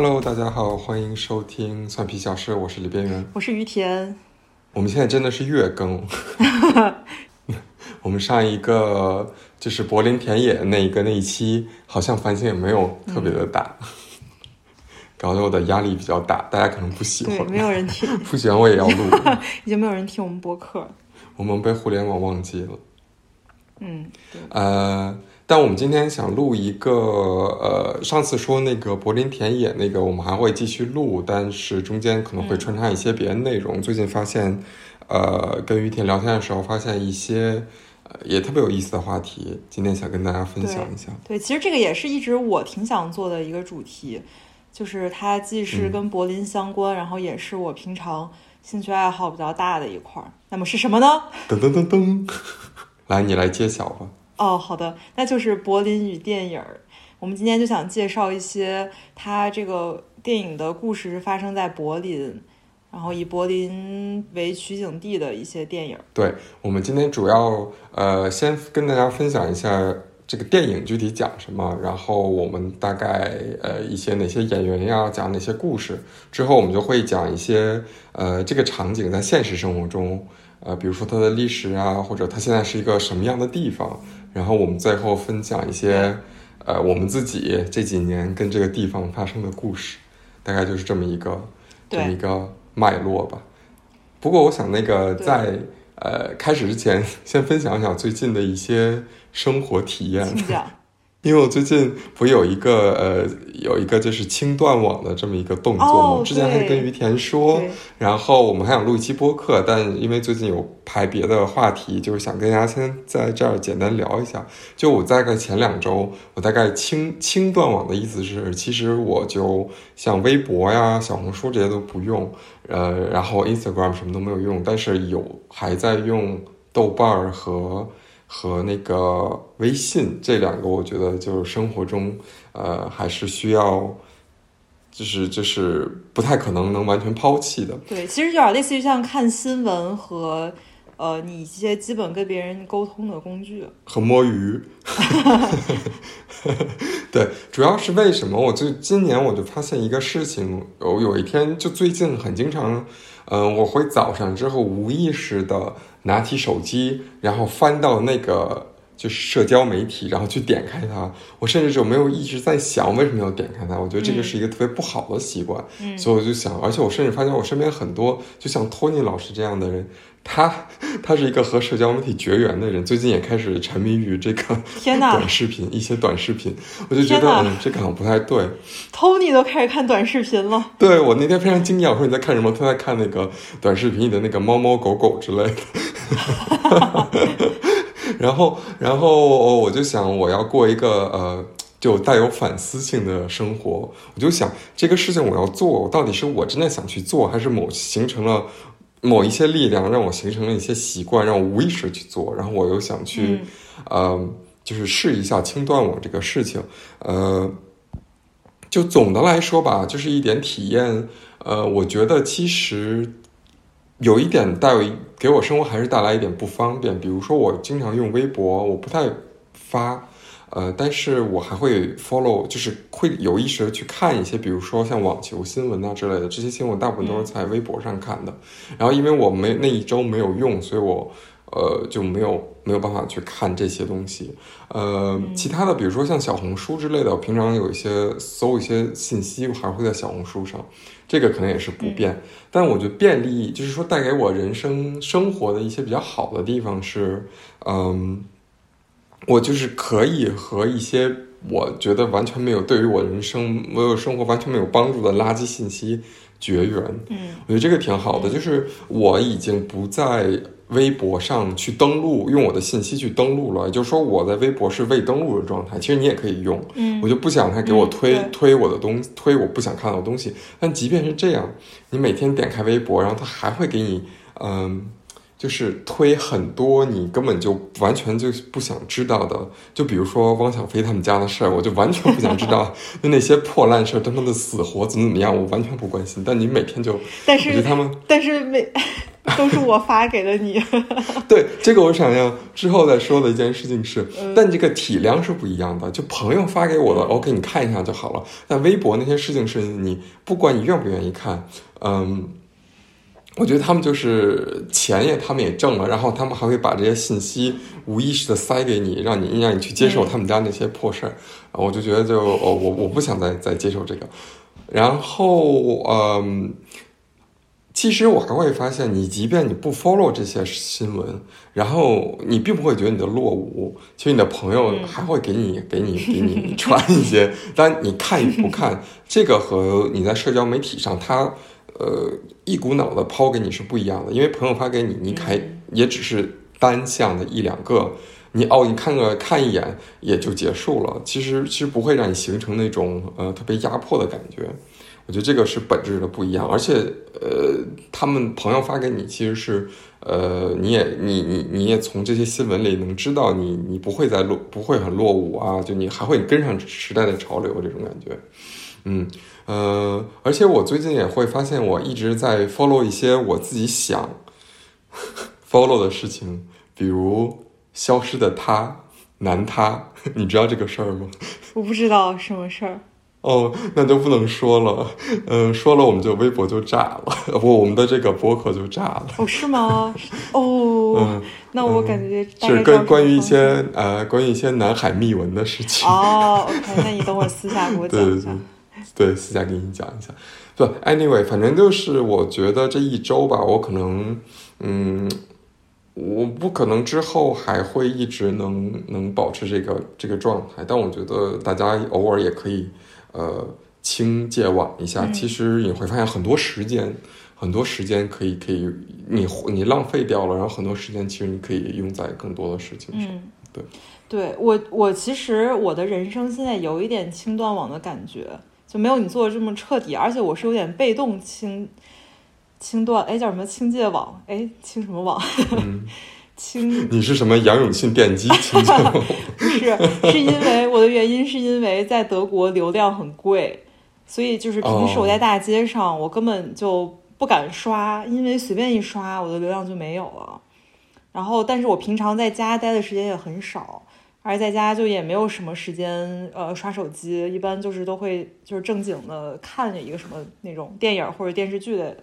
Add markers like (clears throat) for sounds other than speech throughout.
Hello，大家好，欢迎收听蒜皮小事，我是李边缘。我是于田。我们现在真的是月更，(laughs) 我们上一个就是柏林田野那一个那一期，好像反响也没有特别的大，(laughs) 搞得我的压力比较大，大家可能不喜对，欢，没有人听，(laughs) 不喜欢我也要录，已经没有人听我们播客了。我们被互联网忘记了。嗯，对，呃，但我们今天想录一个，呃，上次说那个柏林田野那个，我们还会继续录，但是中间可能会穿插一些别的内容。最近发现，呃，跟于田聊天的时候，发现一些呃也特别有意思的话题，今天想跟大家分享一下。对，其实这个也是一直我挺想做的一个主题，就是它既是嗯跟柏林相关，然后也是我平常兴趣爱好比较大的一块儿。那么是什么呢？(laughs) 噔噔噔噔，来，你来揭晓吧。哦，好的，那就是柏林与电影。我们今天就想介绍一些它这个电影的故事是发生在柏林，然后以柏林为取景地的一些电影。对我们今天主要呃，先跟大家分享一下这个电影具体讲什么，然后我们大概呃一些哪些演员呀，讲哪些故事，之后我们就会讲一些呃这个场景在现实生活中，呃比如说它的历史啊，或者它现在是一个什么样的地方，然后我们最后分享一些呃我们自己这几年跟这个地方发生的故事，大概就是这么一个这么一个脉络吧。不过我想那个在呃开始之前，先分享一下最近的一些生活体验。请讲。因为我最近不有一个呃有一个就是轻断网的这么一个动作吗？哦我之前还跟于田说，然后我们还想录一期播客，但因为最近有排别的话题，就是想跟大家先在这儿简单聊一下。就我大概前两周，我大概轻轻断网的意思是，其实我就像微博呀、小红书这些都不用，呃，然后 Instagram 什么都没有用，但是有还在用豆瓣儿和和那个微信这两个，我觉得就是生活中呃还是需要。就是就是不太可能能完全抛弃的，对，其实有点类似于像看新闻和呃你一些基本跟别人沟通的工具。和摸鱼。(laughs) 对，主要是为什么？我就今年我就发现一个事情，有有一天就最近很经常，嗯、我会早上之后无意识的拿起手机，然后翻到那个就是社交媒体，然后去点开它。我甚至就没有一直在想为什么要点开它。我觉得这个是一个特别不好的习惯，嗯所以我就想，而且我甚至发现我身边很多就像托尼老师这样的人，他 (laughs) 他是一个和社交媒体绝缘的人，最近也开始沉迷于这个天哪短视频，一些短视频，我就觉得嗯，这个好像不太对。Tony 都开始看短视频了。对我那天非常惊讶，我说你在看什么？他在看那个短视频里的那个猫猫狗狗之类的。(laughs) 然后，然后我就想，我要过一个呃，就带有反思性的生活。我就想，这个事情我要做，到底是我真的想去做，还是某形成了某一些力量让我形成了一些习惯，让我无意识去做？然后我又想去，嗯呃，就是试一下轻断网这个事情，呃。就总的来说吧，就是一点体验。呃，我觉得其实有一点带有给我生活还是带来一点不方便。比如说，我经常用微博，我不太发，呃，但是我还会 follow，就是会有意识的去看一些，比如说像网球新闻啊之类的，这些新闻大部分都是在微博上看的。然后因为我没那一周没有用，所以我呃就没有没有办法去看这些东西。呃，其他的比如说像小红书之类的，我平常有一些搜一些信息，我还会在小红书上，这个可能也是不便。但我觉得便利，就是说带给我人生生活的一些比较好的地方是，嗯，我就是可以和一些我觉得完全没有对于我人生、我有生活完全没有帮助的垃圾信息绝缘。嗯我觉得这个挺好的，就是我已经不在微博上去登录，用我的信息去登录了，也就是说我在微博是未登录的状态。其实你也可以用，嗯我就不想他给我嗯推、对推我的东推我不想看到的东西。但即便是这样，你每天点开微博，然后他还会给你，嗯。就是推很多你根本就完全就不想知道的，就比如说汪小菲他们家的事儿，我就完全不想知道，(laughs) 就那些破烂事儿，他们的死活怎么怎么样，我完全不关心。但你每天就，但是他们但是每 (laughs) 都是我发给了你。(laughs) 对，这个我想要之后再说的一件事情是，嗯但这个体量是不一样的。就朋友发给我的，OK，你看一下就好了。但微博那些事情是你不管你愿不愿意看，嗯。我觉得他们就是钱也他们也挣了，然后他们还会把这些信息无意识的塞给你，让你让你去接受他们家那些破事儿，啊我就觉得就哦我我不想再再接受这个，然后嗯，其实我还会发现，你即便你不 follow 这些新闻，然后你并不会觉得你的落伍，其实你的朋友还会给你、给你给你传一些，(laughs) 但你看与不看，这个和你在社交媒体上他呃一股脑的抛给你是不一样的，因为朋友发给你，你还也只是单向的一两个。你哦，你看个看一眼也就结束了，其实其实不会让你形成那种呃特别压迫的感觉。我觉得这个是本质的不一样，而且呃，他们朋友发给你，其实是呃，你也你你你也从这些新闻里能知道你你不会再落不会很落伍啊，就你还会跟上时代的潮流这种感觉，嗯呃，而且我最近也会发现，我一直在 follow 一些我自己想 (laughs) follow 的事情，比如消失的他男他，(laughs) 你知道这个事儿吗？(laughs) 我不知道什么事儿。哦，那就不能说了，嗯、说了我们就微博就炸了，不，我们的这个播客就炸了。哦，是吗？哦，嗯，那我感觉就是跟关于一些呃关于一些南海秘闻的事情。哦，OK，那你等会儿私下给我讲一下对。，对，私下给你讲一下。不，anyway，反正就是我觉得这一周吧，我可能，嗯，我不可能之后还会一直能能保持这个这个状态，但我觉得大家偶尔也可以，呃，轻戒网一下。嗯其实你会发现很多时间，很多时间可以可以你你浪费掉了，然后很多时间其实你可以用在更多的事情上。嗯，对，对我我其实我的人生现在有一点轻断网的感觉，就没有你做的这么彻底，而且我是有点被动清清断，哎，叫什么清界网？哎，清什么网？嗯，(laughs) 轻 (laughs) 你是什么杨永信电击 (laughs) 轻戒网？不是，是因为我的原因是因为在德国流量很贵，所以就是平时我在大街上，我根本就不敢刷，因为随便一刷我的流量就没有了。然后，但是我平常在家待的时间也很少，而且在家就也没有什么时间呃刷手机，一般就是都会就是正经的看一个什么那种电影或者电视剧类的。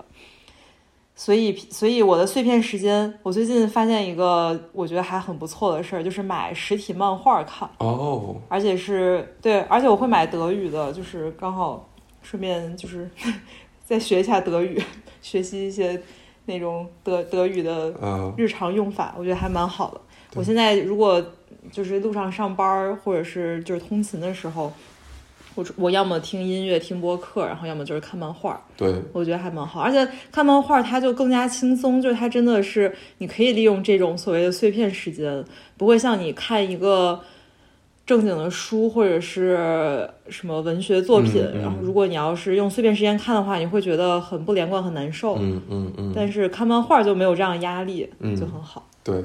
所以，所以我的碎片时间，我最近发现一个我觉得还很不错的事儿，就是买实体漫画看，哦，而且是对，而且我会买德语的，就是刚好顺便就是 (laughs) 再学一下德语，学习一些那种德德语的呃，日常用法，我觉得还蛮好的。我现在如果就是路上上班儿，或者是就是通勤的时候，我我要么听音乐、听播客，然后要么就是看漫画。对，我觉得还蛮好，而且看漫画它就更加轻松，就是它真的是你可以利用这种所谓的碎片时间，不会像你看一个正经的书或者是什么文学作品，嗯嗯然后如果你要是用碎片时间看的话，你会觉得很不连贯、很难受。嗯嗯嗯，但是看漫画就没有这样的压力，嗯就很好，对，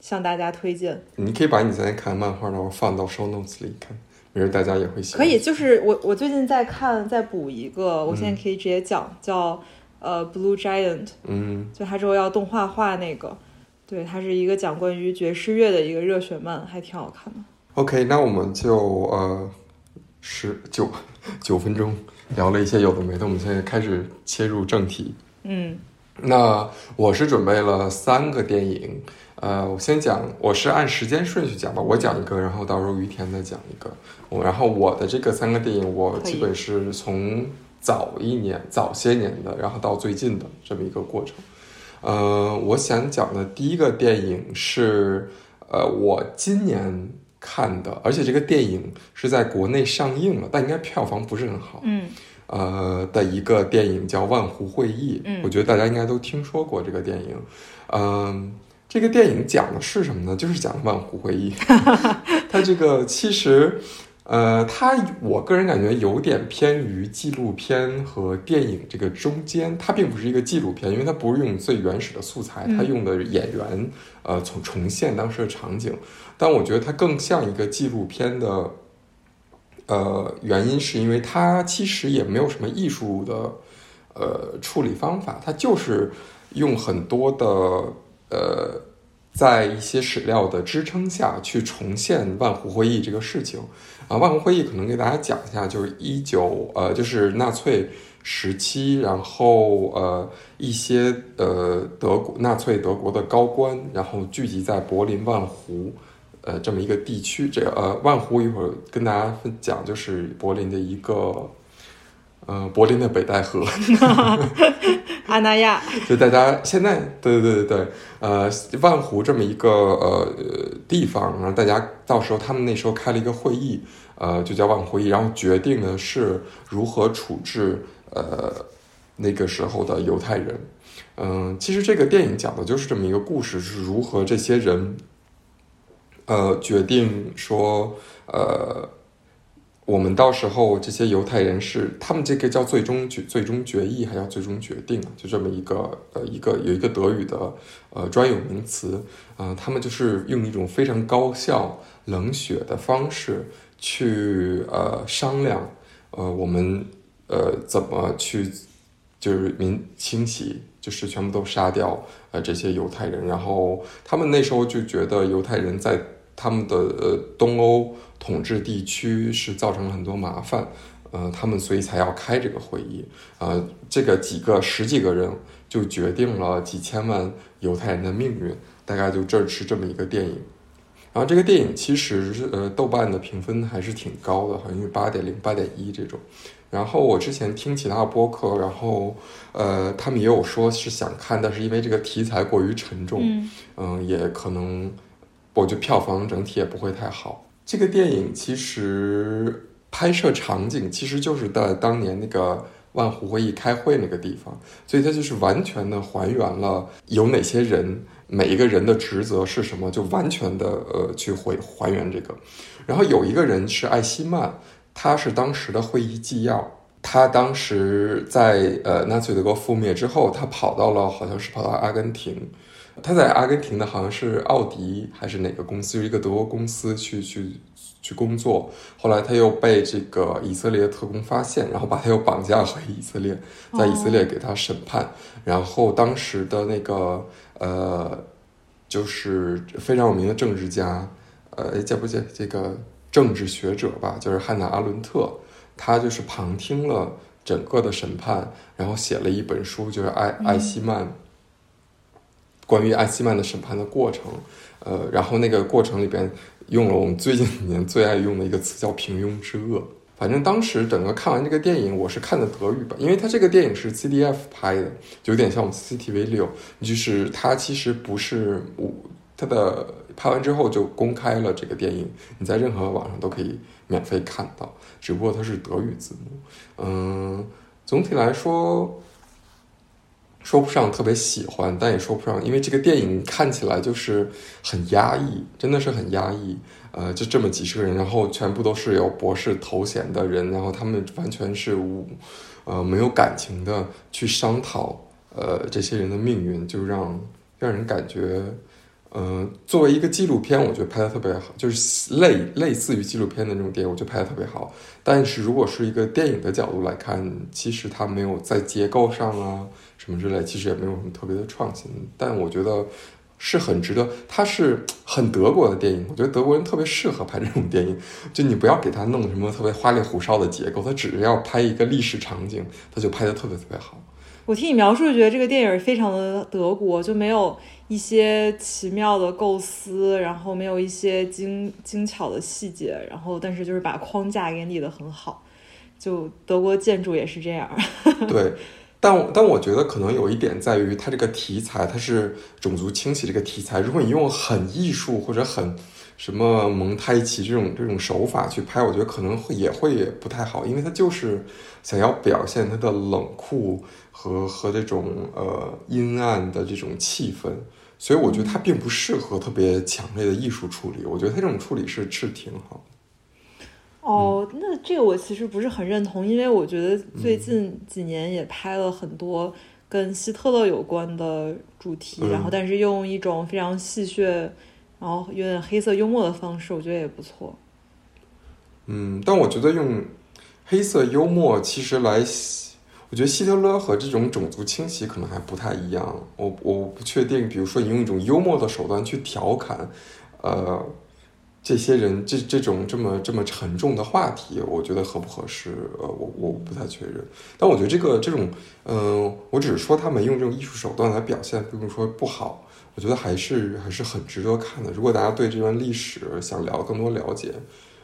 向大家推荐。你可以把你现在看的漫画，然后放到 show notes 里看，没准大家也会喜欢。可以，就是我我最近在看，在补一个，我现在嗯可以直接讲，叫呃 Blue Giant，嗯就它之后要动画化那个，对，它是一个讲关于爵士乐的一个热血漫，还挺好看的。，OK，那我们就呃十九九分钟聊了一些有的没的，我们现在开始切入正题。嗯那我是准备了三个电影，呃，我先讲，我是按时间顺序讲吧，我讲一个，然后到时候于田再讲一个。我然后我的这个三个电影，我基本是从早一年、早些年的，然后到最近的这么一个过程。呃，我想讲的第一个电影是，呃，我今年看的，而且这个电影是在国内上映了，但应该票房不是很好。嗯呃的一个电影叫《万湖会议》，嗯我觉得大家应该都听说过这个电影。嗯、这个电影讲的是什么呢？就是讲万湖会议。(laughs) 它这个其实，呃，它我个人感觉有点偏于纪录片和电影这个中间。它并不是一个纪录片，因为它不是用最原始的素材，它嗯用的演员呃重重现当时的场景。但我觉得它更像一个纪录片的。呃，原因是因为它其实也没有什么艺术的呃处理方法，它就是用很多的呃，在一些史料的支撑下去重现万湖会议这个事情啊。万湖会议可能给大家讲一下，就是一九呃，就是纳粹时期，然后呃一些呃德国纳粹德国的高官，然后聚集在柏林万湖。呃，这么一个地区，这个呃，万湖一会儿跟大家分讲，就是柏林的一个，呃，柏林的北戴河，(laughs) (laughs) 阿那亚，就大家现在，对对对对，呃，万湖这么一个呃地方，然后大家到时候他们那时候开了一个会议，呃，就叫万湖会议，然后决定的是如何处置呃那个时候的犹太人，嗯，其实这个电影讲的就是这么一个故事，是如何这些人。呃，决定说，呃，我们到时候这些犹太人是他们这个叫最终决最终决议，还叫最终决定就这么一个呃一个有一个德语的呃专有名词，呃，他们就是用一种非常高效冷血的方式去呃商量，呃，我们呃怎么去就是民清洗。就是全部都杀掉呃这些犹太人，然后他们那时候就觉得犹太人在。他们的呃东欧统治地区是造成了很多麻烦，呃，他们所以才要开这个会议，呃，这个几个十几个人就决定了几千万犹太人的命运，大概就这是这么一个电影。然后这个电影其实呃豆瓣的评分还是挺高的，好像是八点零、八点一这种。然后我之前听其他播客，然后呃他们也有说是想看，但是因为这个题材过于沉重，嗯，也可能。我觉得票房整体也不会太好。这个电影其实拍摄场景其实就是在当年那个万湖会议开会那个地方，所以它就是完全的还原了有哪些人，每一个人的职责是什么，就完全的呃去回还原这个。然后有一个人是艾希曼，他是当时的会议纪要，他当时在呃纳粹德国覆灭之后，他跑到了好像是跑到阿根廷。他在阿根廷的好像是奥迪还是哪个公司，一个德国公司去去去工作。后来他又被这个以色列特工发现，然后把他又绑架回以色列，在以色列给他审判。然后当时的那个呃，就是非常有名的政治家，呃，叫不叫这个政治学者吧，就是汉娜阿伦特，他就是旁听了整个的审判，然后写了一本书，就是艾艾希曼。关于艾希曼的审判的过程，呃，然后那个过程里边用了我们最近几年最爱用的一个词叫“平庸之恶”。反正当时整个看完这个电影，我是看的德语版，因为它这个电影是 CDF 拍的，有点像我们 CCTV 六，就是它其实不是我它的拍完之后就公开了这个电影，你在任何网上都可以免费看到，只不过它是德语字幕。嗯，总体来说。说不上特别喜欢，但也说不上，因为这个电影看起来就是很压抑，真的是很压抑。呃，就这么几十个人，然后全部都是有博士头衔的人，然后他们完全是无，呃，没有感情的去商讨，呃，这些人的命运，就让让人感觉。嗯，作为一个纪录片，我觉得拍的特别好，就是类类似于纪录片的那种电影，我觉得拍的特别好。但是如果是一个电影的角度来看，其实它没有在结构上啊什么之类，其实也没有什么特别的创新。但我觉得是很值得，它是很德国的电影，我觉得德国人特别适合拍这种电影。就你不要给他弄什么特别花里胡哨的结构，他只要拍一个历史场景，他就拍的特别特别好。我听你描述，觉得这个电影非常的德国，就没有。一些奇妙的构思，然后没有一些精精巧的细节，然后但是就是把框架给理得很好，就德国建筑也是这样。(laughs) 对，但但我觉得可能有一点在于它这个题材，它是种族清洗这个题材，如果你用很艺术或者很什么蒙太奇这种这种手法去拍，我觉得可能会也会不太好，因为他就是想要表现他的冷酷和和这种呃阴暗的这种气氛。所以我觉得他并不适合特别强烈的艺术处理，我觉得他这种处理是是挺好的。哦，那这个我其实不是很认同，因为我觉得最近几年也拍了很多跟希特勒有关的主题，然后但是用一种非常戏谑，然后有点黑色幽默的方式，我觉得也不错。嗯，但我觉得用黑色幽默其实来。我觉得希特勒和这种种族清洗可能还不太一样。我我不确定，比如说你用一种幽默的手段去调侃，呃，这些人这这种这么这么沉重的话题，我觉得合不合适？呃，我我不太确认。但我觉得这个这种，嗯，我只是说他们用这种艺术手段来表现，并不是说不好。我觉得还是还是很值得看的。如果大家对这段历史想聊更多了解，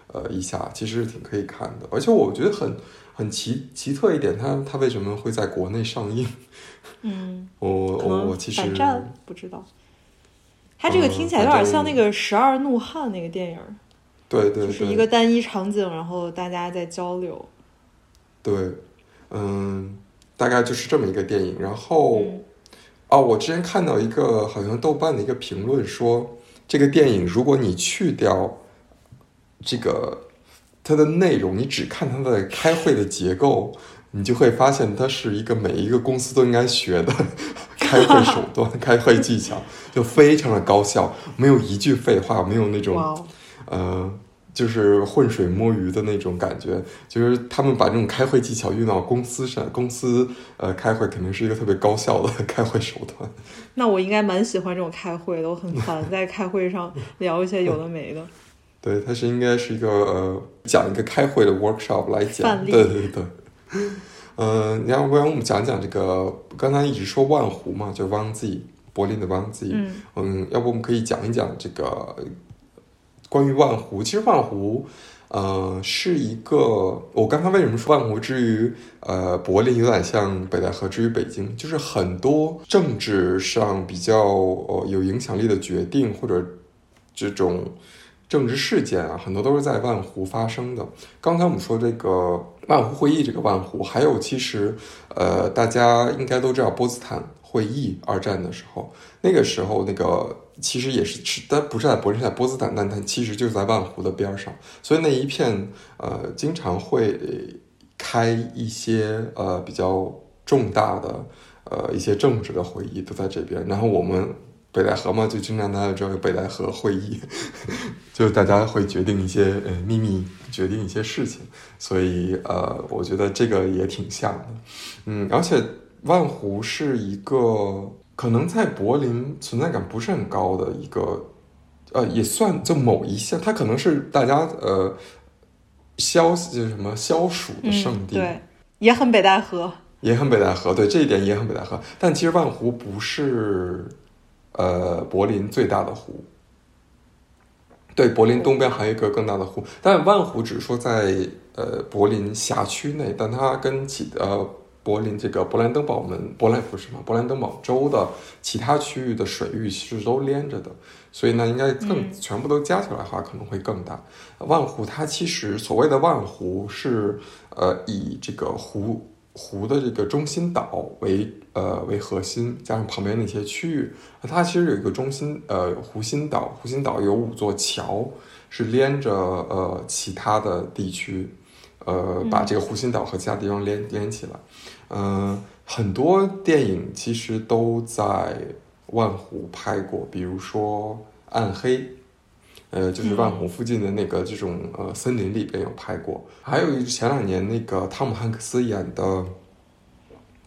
呃，一下其实是挺可以看的。而且我觉得很很奇奇特一点，它它为什么会在国内上映？嗯，(laughs) 我我我其实反战不知道。它这个听起来有点像那个《十二怒汉》那个电影，对对，就是一个单一场景，然后大家在交流。对，嗯，大概就是这么一个电影。然后。哦，我之前看到一个好像豆瓣的一个评论说，这个电影如果你去掉这个它的内容，你只看它的开会的结构，你就会发现它是一个每一个公司都应该学的 (laughs) 开会手段、开会技巧，就非常的高效，没有一句废话，没有那种呃。就是浑水摸鱼的那种感觉，就是他们把这种开会技巧用到公司上，公司呃开会肯定是一个特别高效的开会手段。(laughs) 那我应该蛮喜欢这种开会的，我很烦在开会上聊一些有的没的。(laughs) 对，它是应该是一个呃讲一个开会的 workshop 来讲。对对对。嗯，要不然我们讲讲这个，刚才一直说万湖嘛，就汪 Z，柏林的汪 Z。嗯。嗯，要不我们可以讲一讲这个。关于万湖，其实万湖，呃，是一个。我刚才为什么说万湖之于呃柏林有点像北戴河之于北京，就是很多政治上比较呃有影响力的决定或者这种政治事件啊，很多都是在万湖发生的。刚才我们说这个万湖会议，这个万湖，还有其实呃大家应该都知道波茨坦会议，二战的时候，那个时候那个。其实也是是，但不是在柏林，在波茨坦，但它其实就是在万湖的边上，所以那一片呃，经常会开一些呃比较重大的呃一些政治的会议都在这边。然后我们北戴河嘛，就经常大家知道有北戴河会议，就大家会决定一些呃秘密，决定一些事情。所以呃，我觉得这个也挺像的，嗯，而且万湖是一个。可能在柏林存在感不是很高的一个，呃，也算就某一项，它可能是大家呃消就是什么消暑的圣地，对，也很北戴河，也很北戴河，对这一点也很北戴河。但其实万湖不是呃柏林最大的湖，对，柏林东边还有一个更大的湖，但万湖只是说在呃柏林辖区内，但它跟其呃。柏林这个勃兰登堡门，勃兰不是吗？勃兰登堡州的其他区域的水域其实都连着的，所以呢，应该更全部都加起来的话可能会更大。万湖它其实所谓的万湖是呃以这个湖湖的这个中心岛为呃为核心，加上旁边那些区域，它其实有一个中心呃湖心岛，湖心岛有五座桥是连着呃其他的地区，呃把这个湖心岛和其他地方连连起来。嗯，很多电影其实都在万湖拍过，比如说《暗黑》，呃，就是万湖附近的那个这种呃森林里边有拍过。还有前两年那个汤姆汉克斯演的《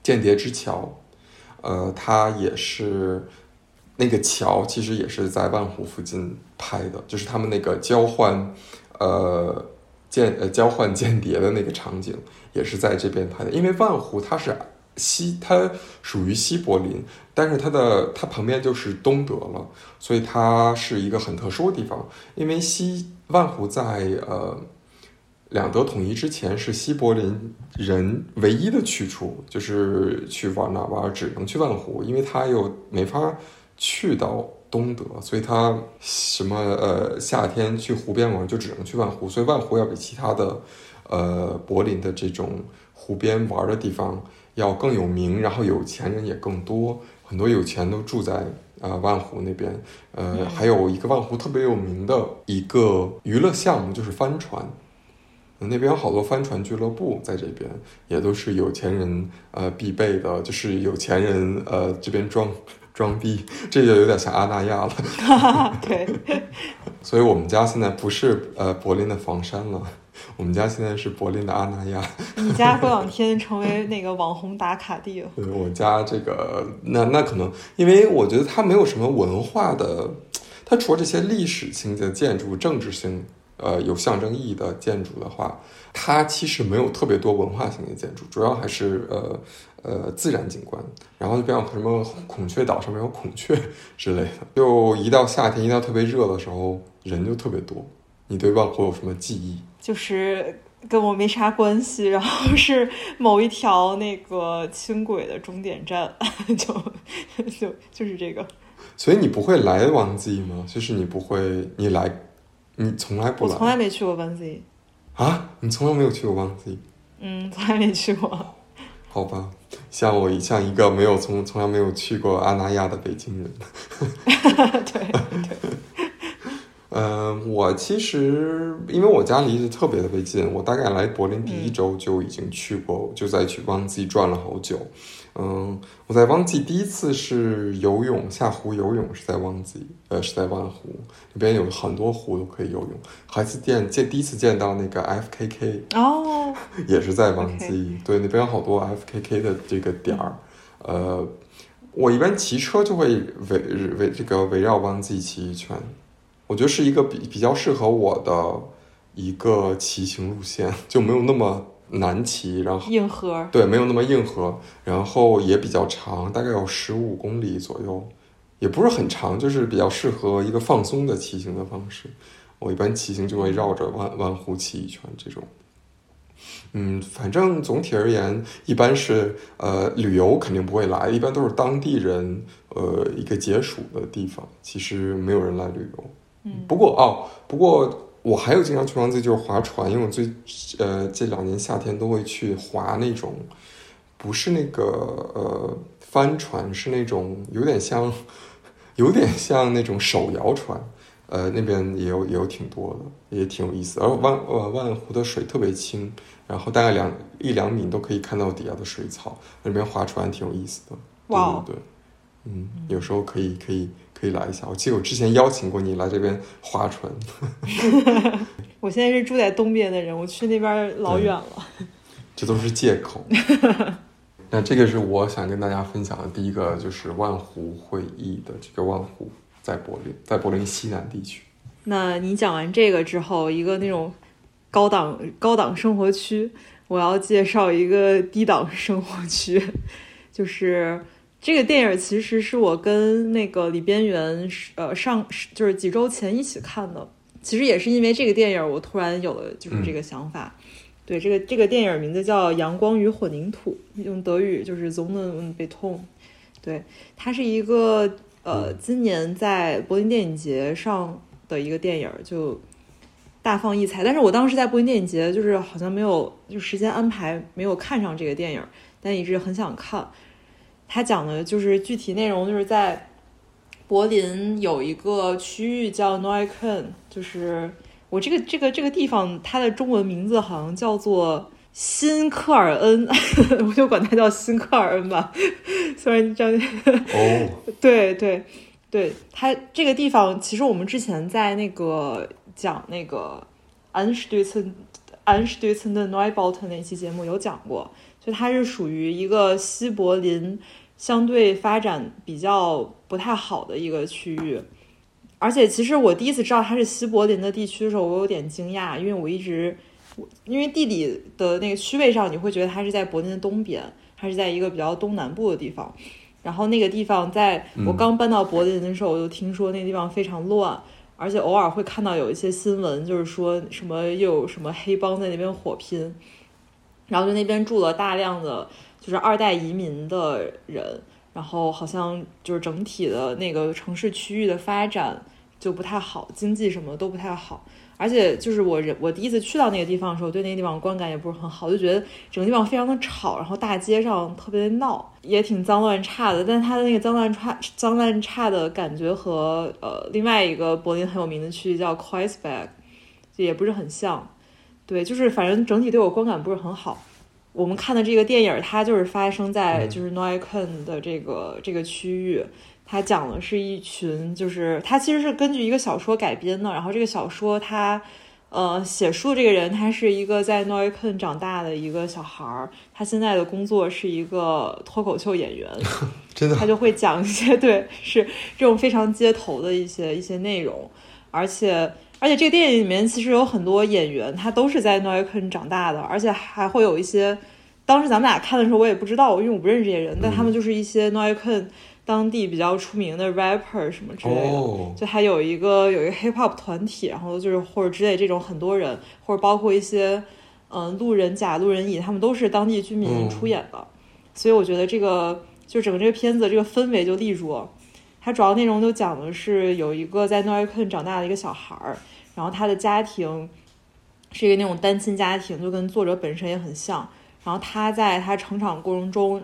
间谍之桥》，呃，他也是那个桥其实也是在万湖附近拍的，就是他们那个交换呃间呃交换间谍的那个场景。也是在这边拍的，因为万湖它是西，它属于西柏林，但是它的它旁边就是东德了，所以它是一个很特殊的地方。因为西万湖在呃两德统一之前是西柏林人唯一的去处，就是去玩哪玩只能去万湖，因为他又没法去到东德，所以他什么呃夏天去湖边玩就只能去万湖，所以万湖要比其他的。呃，柏林的这种湖边玩的地方要更有名，然后有钱人也更多，很多有钱都住在啊万湖那边。呃，还有一个万湖特别有名的一个娱乐项目就是帆船，那边有好多帆船俱乐部在这边，也都是有钱人呃必备的，就是有钱人呃这边装装逼，这就有点像阿那亚了。(laughs) (laughs) 对，所以我们家现在不是呃柏林的房山了。我们家现在是柏林的阿那亚。你家过两天成为那个网红打卡地了。对，我家这个那那可能，因为我觉得它没有什么文化的，它除了这些历史性的建筑、政治性呃有象征意义的建筑的话，它其实没有特别多文化性的建筑，主要还是呃呃自然景观。然后就比方什么孔雀岛上面有孔雀之类的。就一到夏天，一到特别热的时候，人就特别多。你对万国有什么记忆？就是跟我没啥关系，然后是某一条那个轻轨的终点站，就就就是这个。所以你不会来王子吗？就是你不会，你来，你从来不来。我从来没去过王子。啊，你从来没有去过王子？嗯，从来没去过。好吧，像我像一个没有从从来没有去过阿那亚的北京人。对 (laughs) 对。嗯，我其实因为我家离得特别特别近，我大概来柏林第一周就已经去过，就在去汪记转了好久。嗯，我在汪记第一次是游泳下湖游泳是在汪记，呃，是在万湖那边有很多湖都可以游泳。还是见见第一次见到那个 FKK 哦，(laughs) 也是在汪记，对，那边有好多 FKK 的这个点儿。呃，我一般骑车就会围围这个围绕汪记骑一圈。我觉得是一个比比较适合我的一个骑行路线，就没有那么难骑，然后硬核，对，没有那么硬核，然后也比较长，大概有十五公里左右，也不是很长，就是比较适合一个放松的骑行的方式。我一般骑行就会绕着万万湖骑一圈，这种。嗯，反正总体而言，一般是呃旅游肯定不会来，一般都是当地人呃一个解暑的地方，其实没有人来旅游。不过哦，不过我还有经常去玩自就是划船，因为我最呃这两年夏天都会去划那种，不是那个呃帆船，是那种有点像 (laughs) 有点像那种手摇船，呃那边也有也有挺多的，也挺有意思。而万呃万湖的水特别清，然后大概两一两米都可以看到底下的水草，那边划船挺有意思的。哇，对，嗯，有时候可以可以。可以来一下，我记得我之前邀请过你来这边划船。(laughs) 我现在是住在东边的人，我去那边老远了。这都是借口。(laughs) 那这个是我想跟大家分享的第一个，就是万湖会议的这个万湖在柏林，在柏林西南地区。那你讲完这个之后，一个那种高档高档生活区，我要介绍一个低档生活区，就是。这个电影其实是我跟那个李边缘，呃，上就是几周前一起看的。其实也是因为这个电影，我突然有了就是这个想法。对，这个这个电影名字叫《阳光与混凝土》，用德语就是 Sonne und Beton。对，它是一个呃，今年在柏林电影节上的一个电影，就大放异彩。但是我当时在柏林电影节，就是好像没有就时间安排，没有看上这个电影，但一直很想看。他讲的就是具体内容，就是在柏林有一个区域叫 Neukölln，就是我这个这个这个地方，它的中文名字好像叫做新科尔恩，(laughs) 我就管它叫新科尔恩吧。虽然这样，哦，(laughs) 对对对，它这个地方其实我们之前在那个讲那个 Anstützen Anstützen 的 Neubauten 那期节目有讲过。就它是属于一个西柏林相对发展比较不太好的一个区域，而且其实我第一次知道它是西柏林的地区的时候，我有点惊讶，因为我一直因为地理的那个区位上，你会觉得它是在柏林的东边，它是在一个比较东南部的地方。然后那个地方在我刚搬到柏林的时候，我就听说那个地方非常乱，而且偶尔会看到有一些新闻，就是说什么又有什么黑帮在那边火拼。然后就那边住了大量的就是二代移民的人，然后好像就是整体的那个城市区域的发展就不太好，经济什么都不太好。而且就是我人我第一次去到那个地方的时候，对那个地方观感也不是很好，就觉得整个地方非常的吵，然后大街上特别闹，也挺脏乱差的。但它的那个脏乱差脏乱差的感觉和呃另外一个柏林很有名的区域叫 k e i s b e r g 也不是很像。对，就是反正整体对我观感不是很好。我们看的这个电影，它就是发生在就是 Neukölln 的这个这个区域。它讲的是一群，就是它其实是根据一个小说改编的。然后这个小说它呃，写书这个人他是一个在 Neukölln 长大的一个小孩儿，他现在的工作是一个脱口秀演员，(laughs) 真的，他就会讲一些对是这种非常街头的一些一些内容，而且而且这个电影里面其实有很多演员，他都是在 Neukölln 长大的，而且还会有一些，当时咱们俩看的时候我也不知道，因为我不认识这些人，但他们就是一些 Neukölln。当地比较出名的 rapper 什么之类的，就还有一个有一个 hip hop 团体，然后就是或者之类这种很多人，或者包括一些嗯路人甲、路人乙，他们都是当地居民出演的，所以我觉得这个就整个这个片子这个氛围就立住了。它主要内容就讲的是有一个在 Neukölln 长大的一个小孩儿，然后他的家庭是一个那种单亲家庭，就跟作者本身也很像。然后他在他成长过程中。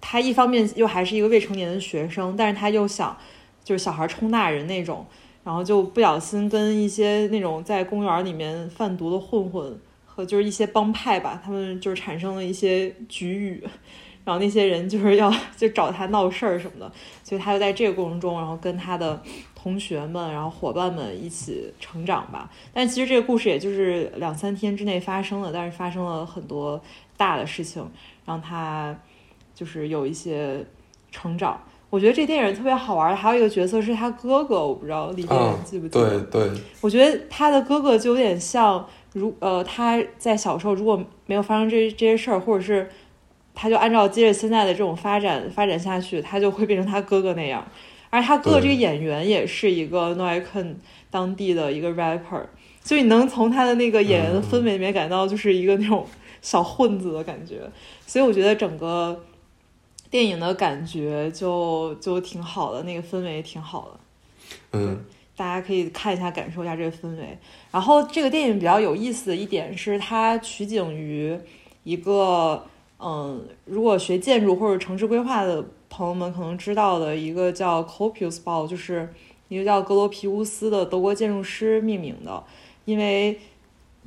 他一方面又还是一个未成年的学生，但是他又想就是小孩冲大人那种，然后就不小心跟一些那种在公园里面贩毒的混混和就是一些帮派吧，他们就是产生了一些局域，然后那些人就是要 (laughs) 就找他闹事儿什么的，所以他就在这个过程中，然后跟他的同学们然后伙伴们一起成长吧。但其实这个故事也就是两三天之内发生的，但是发生了很多大的事情，让他。就是有一些成长，我觉得这电影特别好玩。还有一个角色是他哥哥，我不知道里面记不记得？对对，我觉得他的哥哥就有点像，如呃他在小时候如果没有发生这这些事儿，或者是他就按照接着现在的这种发展发展下去，他就会变成他哥哥那样。而他哥哥这个演员也是一个 Neukölln 当地的一个 rapper，所以你能从他的那个演员的氛围里面感到就是一个那种 (laughs) 小混子的感觉。所以我觉得整个。电影的感觉就就挺好的，那个氛围挺好的，嗯，大家可以看一下，感受一下这个氛围。然后这个电影比较有意思的一点是，它取景于一个，嗯，如果学建筑或者城市规划的朋友们可能知道的一个叫 c o p i u s b a u 就是一个叫格罗皮乌斯的德国建筑师命名的，因为。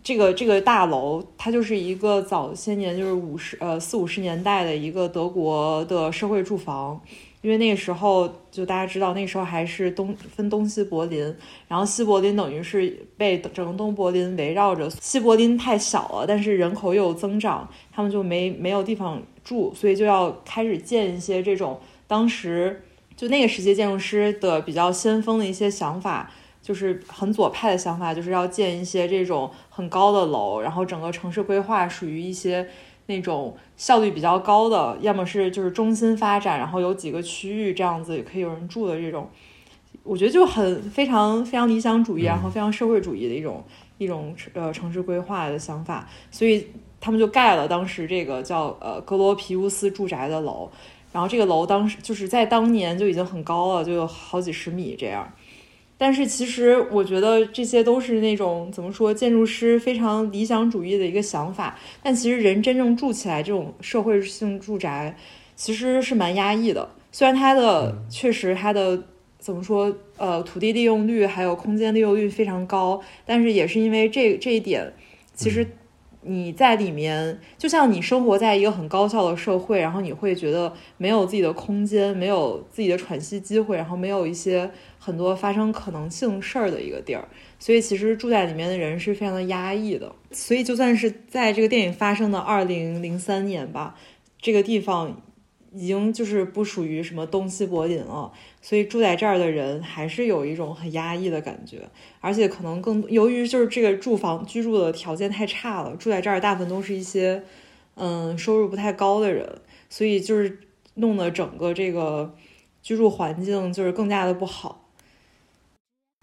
这个这个大楼，它就是一个早些年就是五十呃四五十年代的一个德国的社会住房，因为那个时候就大家知道，那时候还是东分东西柏林，然后西柏林等于是被整个东柏林围绕着，西柏林太小了，但是人口又有增长，他们就没没有地方住，所以就要开始建一些这种当时就那个时期建筑师的比较先锋的一些想法。就是很左派的想法，就是要建一些这种很高的楼，然后整个城市规划属于一些那种效率比较高的，要么是就是中心发展，然后有几个区域这样子也可以有人住的这种，我觉得就很非常非常理想主义，然后非常社会主义的一种一种呃城市规划的想法，所以他们就盖了当时这个叫呃格罗皮乌斯住宅的楼，然后这个楼当时就是在当年就已经很高了，就有好几十米这样。但是其实我觉得这些都是那种怎么说，建筑师非常理想主义的一个想法。但其实人真正住起来这种社会性住宅，其实是蛮压抑的。虽然它的确实它的怎么说，呃，土地利用率还有空间利用率非常高，但是也是因为这这一点，其实。你在里面，就像你生活在一个很高效的社会，然后你会觉得没有自己的空间，没有自己的喘息机会，然后没有一些很多发生可能性事儿的一个地儿，所以其实住在里面的人是非常的压抑的。所以就算是在这个电影发生的二零零三年吧，这个地方。已经就是不属于什么东西柏林了，所以住在这儿的人还是有一种很压抑的感觉，而且可能更由于就是这个住房居住的条件太差了，住在这儿大部分都是一些嗯收入不太高的人，所以就是弄得整个这个居住环境就是更加的不好。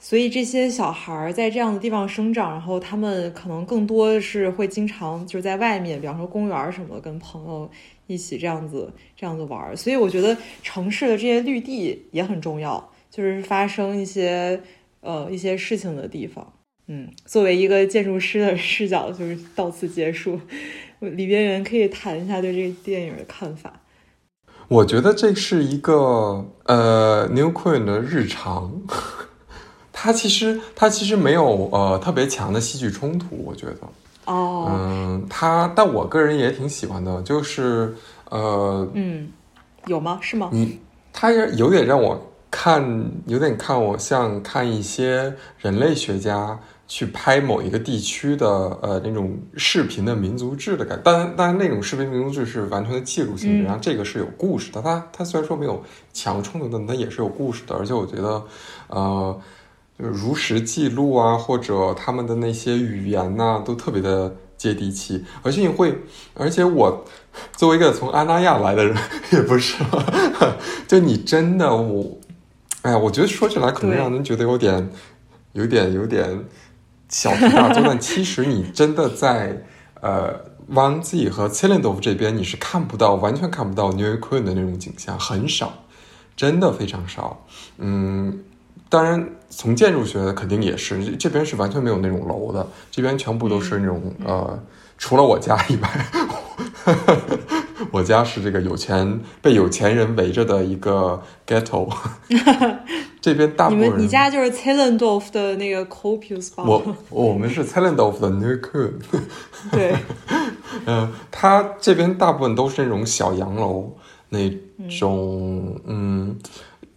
所以这些小孩儿在这样的地方生长，然后他们可能更多的是会经常就是在外面，比方说公园什么，跟朋友。一起这样子这样子玩，所以我觉得城市的这些绿地也很重要，就是发生一些呃一些事情的地方。嗯，作为一个建筑师的视角，就是到此结束。李边缘可以谈一下对这个电影的看法。我觉得这是一个呃 New Queen 的日常，它其实它其实没有呃特别强的戏剧冲突，我觉得。哦，嗯，它，但我个人也挺喜欢的，就是，呃，嗯，有吗？是吗？你，它也有点让我看，有点看我像看一些人类学家去拍某一个地区的呃那种视频的民族志的感，当然当然那种视频民族志是完全的记录性质，然后这个是有故事的。它它虽然说没有强冲突的，它也是有故事的。而且我觉得，呃，就是如实记录啊，或者他们的那些语言呐，都特别的接地气。而且你会，而且我作为一个从阿那亚来的人，(laughs) 也不是，(laughs) 就你真的我，哎呀，我觉得说起来可能让人觉得有点，有点，有点。小题大做，但其实你真的在呃 Van Z 和 c e l e n d o v 这边，你是看不到，完全看不到 New Queen 的那种景象，很少，真的非常少。嗯，当然从建筑学的肯定也是，这边是完全没有那种楼的，这边全部都是那种呃，除了我家以外，(laughs) 我家是这个有钱被有钱人围着的一个 ghetto。(laughs) 这边大部分人，你家就是 t e l e n d o f 的那个 Copius 吧？我我们是 t e l e n d o f 的 New Queen。对，嗯，(laughs) 他这边大部分都是那种小洋楼，那种嗯，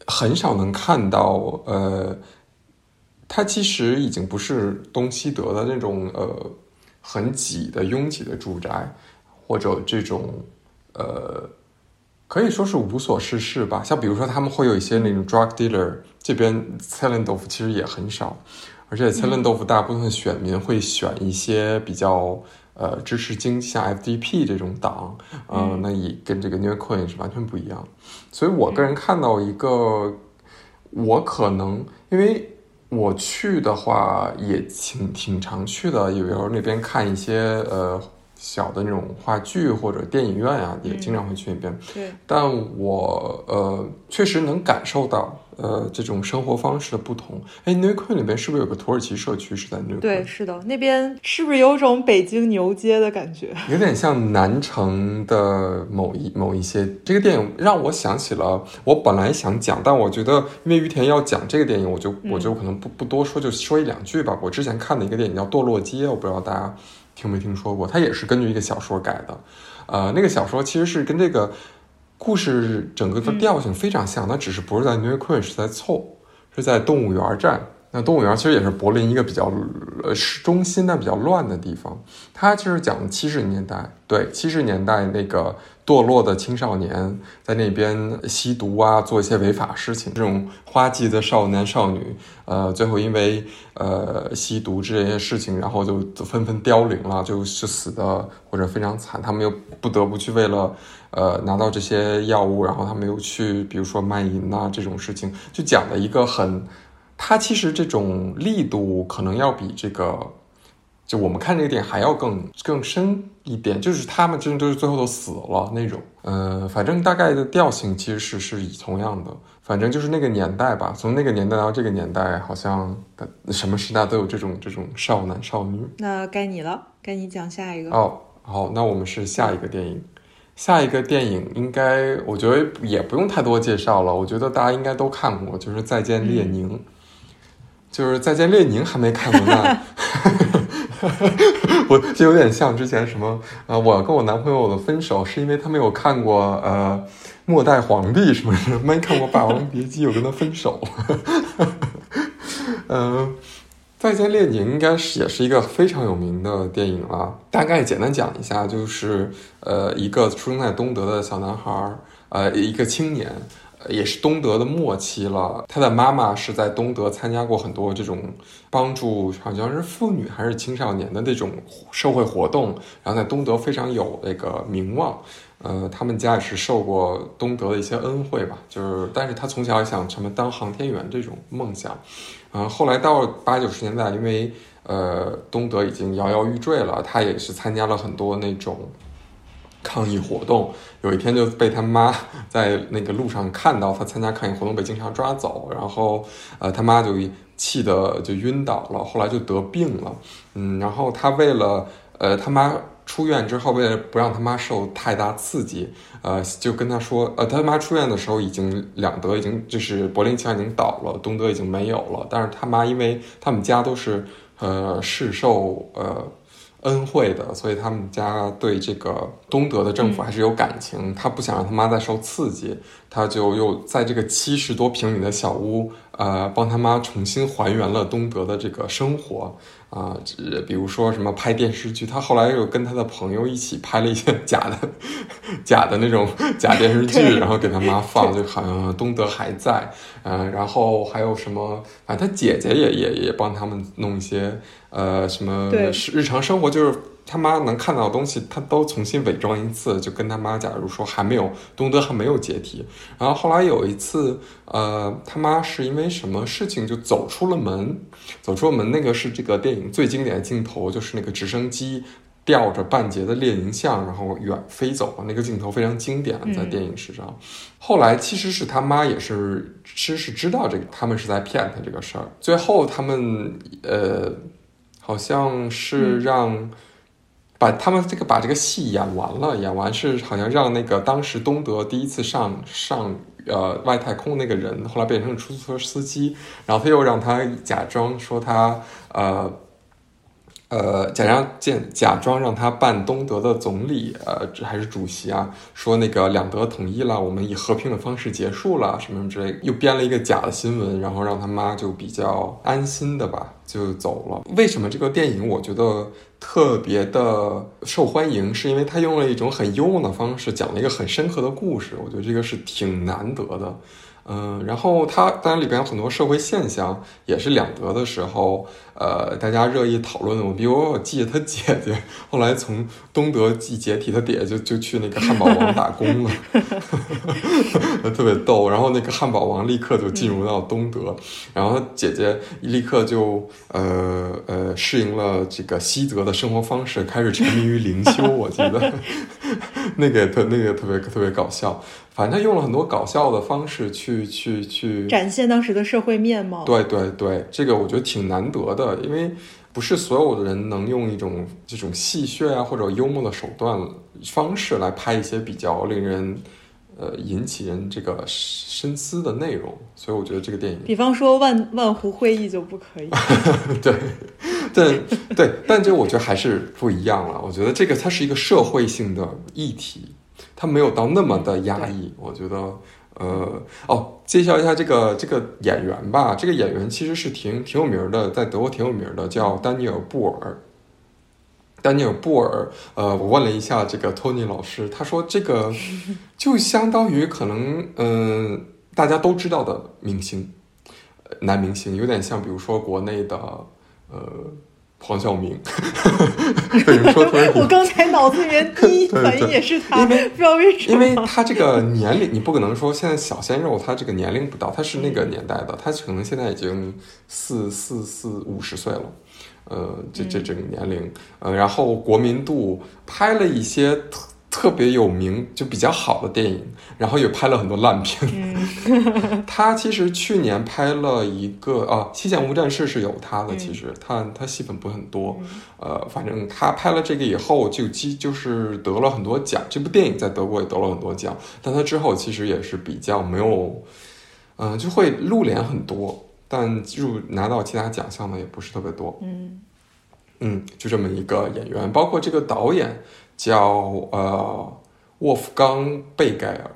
很少能看到呃，它其实已经不是东西德的那种呃很挤的拥挤的住宅，或者这种呃。可以说是无所事事吧，像比如说他们会有一些那种 drug dealer，这边 c e l e n d o f 其实也很少，而且 c e l e n d o f 大部分选民会选一些比较呃支持经济，像 FDP 这种党，嗯，那也跟这个 New Queen 是完全不一样。所以我个人看到一个，我可能因为我去的话也挺挺常去的，有时候那边看一些呃。小的那种话剧或者电影院啊，也经常会去那边。对，但我呃确实能感受到呃这种生活方式的不同。哎，New Queen 那边是不是有个土耳其社区是在 New Queen？对，是的，那边是不是有种北京牛街的感觉？(laughs) 有点像南城的某一某一些。这个电影让我想起了我本来想讲，但我觉得因为于田要讲这个电影，我就我就可能不不多说，就说一两句吧。我之前看的一个电影叫《堕落街》，我不知道大家。听没听说过？它也是根据一个小说改的，呃，那个小说其实是跟这个故事整个的调性非常像，它只是不是在 New Queen，是在凑，是在动物园站。那动物园其实也是柏林一个比较呃市中心但比较乱的地方。它其实讲七十年代，对七十年代那个堕落的青少年在那边吸毒啊，做一些违法事情。这种花季的少男少女，呃，最后因为呃吸毒这些事情，然后就纷纷凋零了，就是死的或者非常惨。他们又不得不去为了呃拿到这些药物，然后他没有去比如说卖淫啊这种事情，就讲了一个很。他其实这种力度可能要比这个，就我们看这个电影还要更更深一点，就是他们真的都是最后都死了那种。呃，反正大概的调性其实是是以同样的，反正就是那个年代吧。从那个年代到这个年代，好像什么时代都有这种这种少男少女。那该你了，该你讲下一个。哦，好，那我们是下一个电影。下一个电影应该我觉得也不用太多介绍了，我觉得大家应该都看过，就是《再见列宁》。就是再见列宁还没看过呢，(laughs) 我就有点像之前什么呃，我跟我男朋友的分手是因为他没有看过呃末代皇帝什么什么，没看过霸王别姬，我跟他分手。嗯，(laughs) 再见列宁应该是也是一个非常有名的电影了，大概简单讲一下，就是呃一个出生在东德的小男孩，呃一个青年。也是东德的末期了。他的妈妈是在东德参加过很多这种帮助，好像是妇女还是青少年的那种社会活动，然后在东德非常有那个名望。呃，他们家也是受过东德的一些恩惠吧。就是，但是他从小想什么当航天员这种梦想。嗯，后来到八九十年代，因为呃东德已经摇摇欲坠了，他也是参加了很多那种。抗议活动，有一天就被他妈 (laughs) 在那个路上看到他参加抗议活动被警察抓走，然后呃他妈就气得就晕倒了，后来就得病了，嗯，然后他为了呃他妈出院之后，为了不让他妈受太大刺激，呃就跟他说，呃他妈出院的时候已经两德已经就是柏林墙已经倒了，东德已经没有了，但是他妈因为他们家都是呃世受呃。恩惠的，所以他们家对这个东德的政府还是有感情。他不想让他妈再受刺激，他就又在这个七十多平米的小屋，呃，帮他妈重新还原了东德的这个生活。啊，呃比如说什么拍电视剧，他后来又跟他的朋友一起拍了一些假的、(laughs) 假的那种 (laughs) 假电视剧，然后给他妈放，(laughs) 就好像东德还在，嗯、然后还有什么，反正他姐姐也也也帮他们弄一些呃什么是日常生活，就是他妈能看到的东西，他都重新伪装一次，就跟他妈假如说还没有东德还没有解体，然后后来有一次，呃，他妈是因为什么事情就走出了门，走出了门，那个是这个电影最经典的镜头，就是那个直升机吊着半截的列宁像，然后远飞走了，那个镜头非常经典，在电影史上。后来其实是他妈也是其实是知道这个，他们是在骗他这个事儿。最后他们呃，好像是让。把他们这个把这个戏演完了，演完是好像让那个当时东德第一次上上呃外太空那个人，后来变成了出租车司机，然后他又让他假装说他呃呃假装假假装让他办东德的总理，呃还是主席啊，说那个两德统一了，我们以和平的方式结束了，什么什么之类，又编了一个假的新闻，然后让他妈就比较安心的吧就走了。为什么这个电影我觉得特别的受欢迎，是因为他用了一种很幽默的方式讲了一个很深刻的故事，我觉得这个是挺难得的。嗯，然后它当然里边有很多社会现象，也是两德的时候，呃，大家热议讨论的。我比如我记得他姐姐 (laughs) 后来从东德一解体，他姐姐就就去那个汉堡王打工了，(laughs) 特别逗。然后那个汉堡王立刻就进入到东德，然后他姐姐立刻就呃呃适应了这个西德的生活方式，开始沉迷于灵修。(laughs) 我记得那个特那个特别特别搞笑。反正他用了很多搞笑的方式去去去展现当时的社会面貌。对对对，这个我觉得挺难得的，因为不是所有的人能用一种这种戏谑啊或者幽默的手段方式来拍一些比较令人呃引起人这个深思的内容，所以我觉得这个电影比方说万万湖会议就不可以。(laughs) 对，但对，但这我觉得还是不一样了。我觉得这个它是一个社会性的议题。它没有到那么的压抑，我觉得，呃，哦，介绍一下这个这个演员吧。这个演员其实是挺挺有名的，在德国挺有名的，叫丹尼尔·布尔。丹尼尔·布尔，呃，我问了一下这个托尼老师，他说这个 (laughs) 就相当于可能，嗯、呃，大家都知道的明星，男明星，有点像比如说国内的，呃。黄晓明，为什么说突然？(laughs) 我刚才脑子里面第一反应也是他，因为不知道为什么，因为他这个年龄，你不可能说现在小鲜肉他这个年龄不到，他是那个年代的，他可能现在已经四四四五十岁了，呃，这这这个年龄，呃，然后国民度拍了一些特特别有名就比较好的电影，然后也拍了很多烂片。嗯、(laughs) (laughs) 他其实去年拍了一个啊，《七剑无战事》是有他的，其实他他戏份不很多，呃，反正他拍了这个以后就基就是得了很多奖。这部电影在德国也得了很多奖，但他之后其实也是比较没有，嗯、呃，就会露脸很多，但入拿到其他奖项的也不是特别多。嗯嗯，就这么一个演员，包括这个导演。叫呃沃夫冈贝盖尔，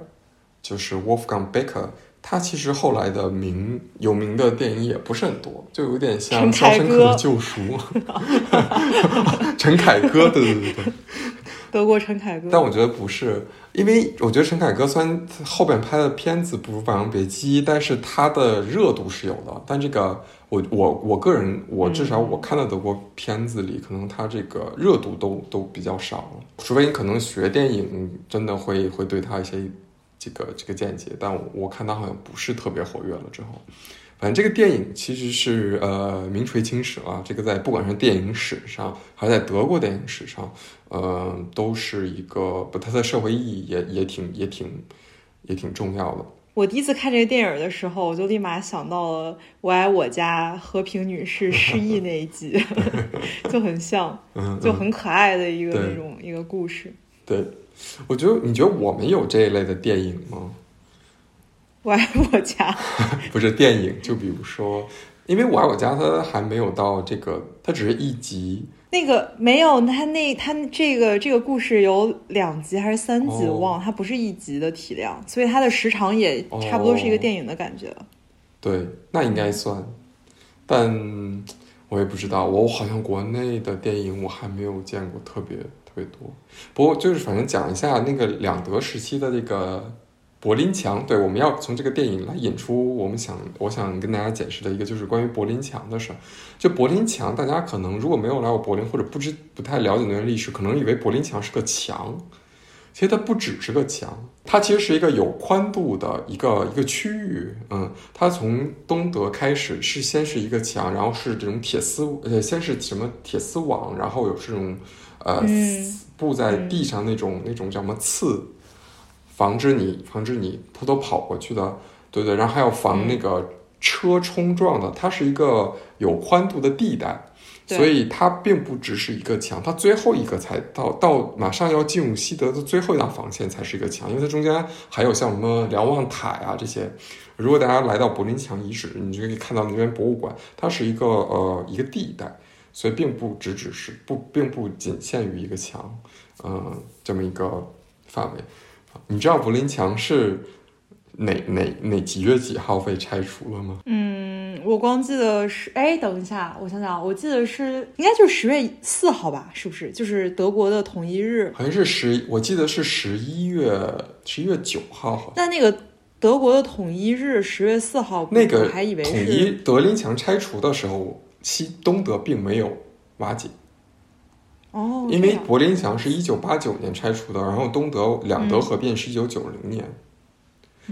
就是 Wolfgang Becker。他其实后来的名有名的电影也不是很多，就有点像《肖申克的救赎》。(laughs) 陈凯歌，对对对对，(laughs) 德国陈凯歌。但我觉得不是，因为我觉得陈凯歌虽然后边拍的片子不如《霸王别姬》，但是他的热度是有的。但这个我我我个人，我至少我看的德国片子里，可能他这个热度都都比较少了。除非你可能学电影，真的会会对他一些这个这个见解。但我我看他好像不是特别活跃了之后。反正这个电影其实是呃名垂青史了，这个在不管是电影史上，还是在德国电影史上，呃，都是一个不，它的社会意义也也挺也挺也挺重要的。我第一次看这个电影的时候，我就立马想到了《我爱我家》和平女士失忆那一集，(laughs) 就很像，就很可爱的一个那种一个故事。对，我觉得你觉得我们有这一类的电影吗？我爱我家 (laughs) 不是电影，就比如说，因为我爱我家，它还没有到这个，它只是一集。那个没有，他那他这个这个故事有两集还是三集，哦我忘了，它不是一集的体量，所以它的时长也差不多是一个电影的感觉了。对，那应该算，但我也不知道，我好像国内的电影我还没有见过特别特别多。不过就是反正讲一下那个两德时期的这个柏林墙，对，我们要从这个电影来引出我们想我想跟大家解释的一个就是关于柏林墙的事儿。就柏林墙，大家可能如果没有来过柏林或者不知不太了解那段历史，可能以为柏林墙是个墙。其实它不只是个墙，它其实是一个有宽度的一个一个区域。嗯，它从东德开始是先是一个墙，然后是这种铁丝，呃，先是什么铁丝网，然后有这种呃布在地上那种那种叫什么刺，防止你防止你偷偷跑过去的，对对，然后还要防那个车冲撞的，它是一个有宽度的地带。所以它并不只是一个墙，它最后一个才到到马上要进入西德的最后一道防线才是一个墙，因为它中间还有像什么瞭望塔呀这些。如果大家来到柏林墙遗址，你就可以看到那边博物馆，它是一个呃一个地带，所以并不只只是不并不仅限于一个墙，嗯，这么一个范围。你知道柏林墙是哪哪哪几月几号被拆除了吗？嗯。我光记得是，哎，等一下，我想想，我记得是应该就是十月四号吧，是不是？就是德国的统一日，好像是十，我记得是十一月十一月九号。那那个德国的统一日十月四号，那个还以为统一柏林墙拆除的时候，西东德并没有瓦解。哦，因为柏林墙是一九八九年拆除的，然后东德两德合并是一九九零年。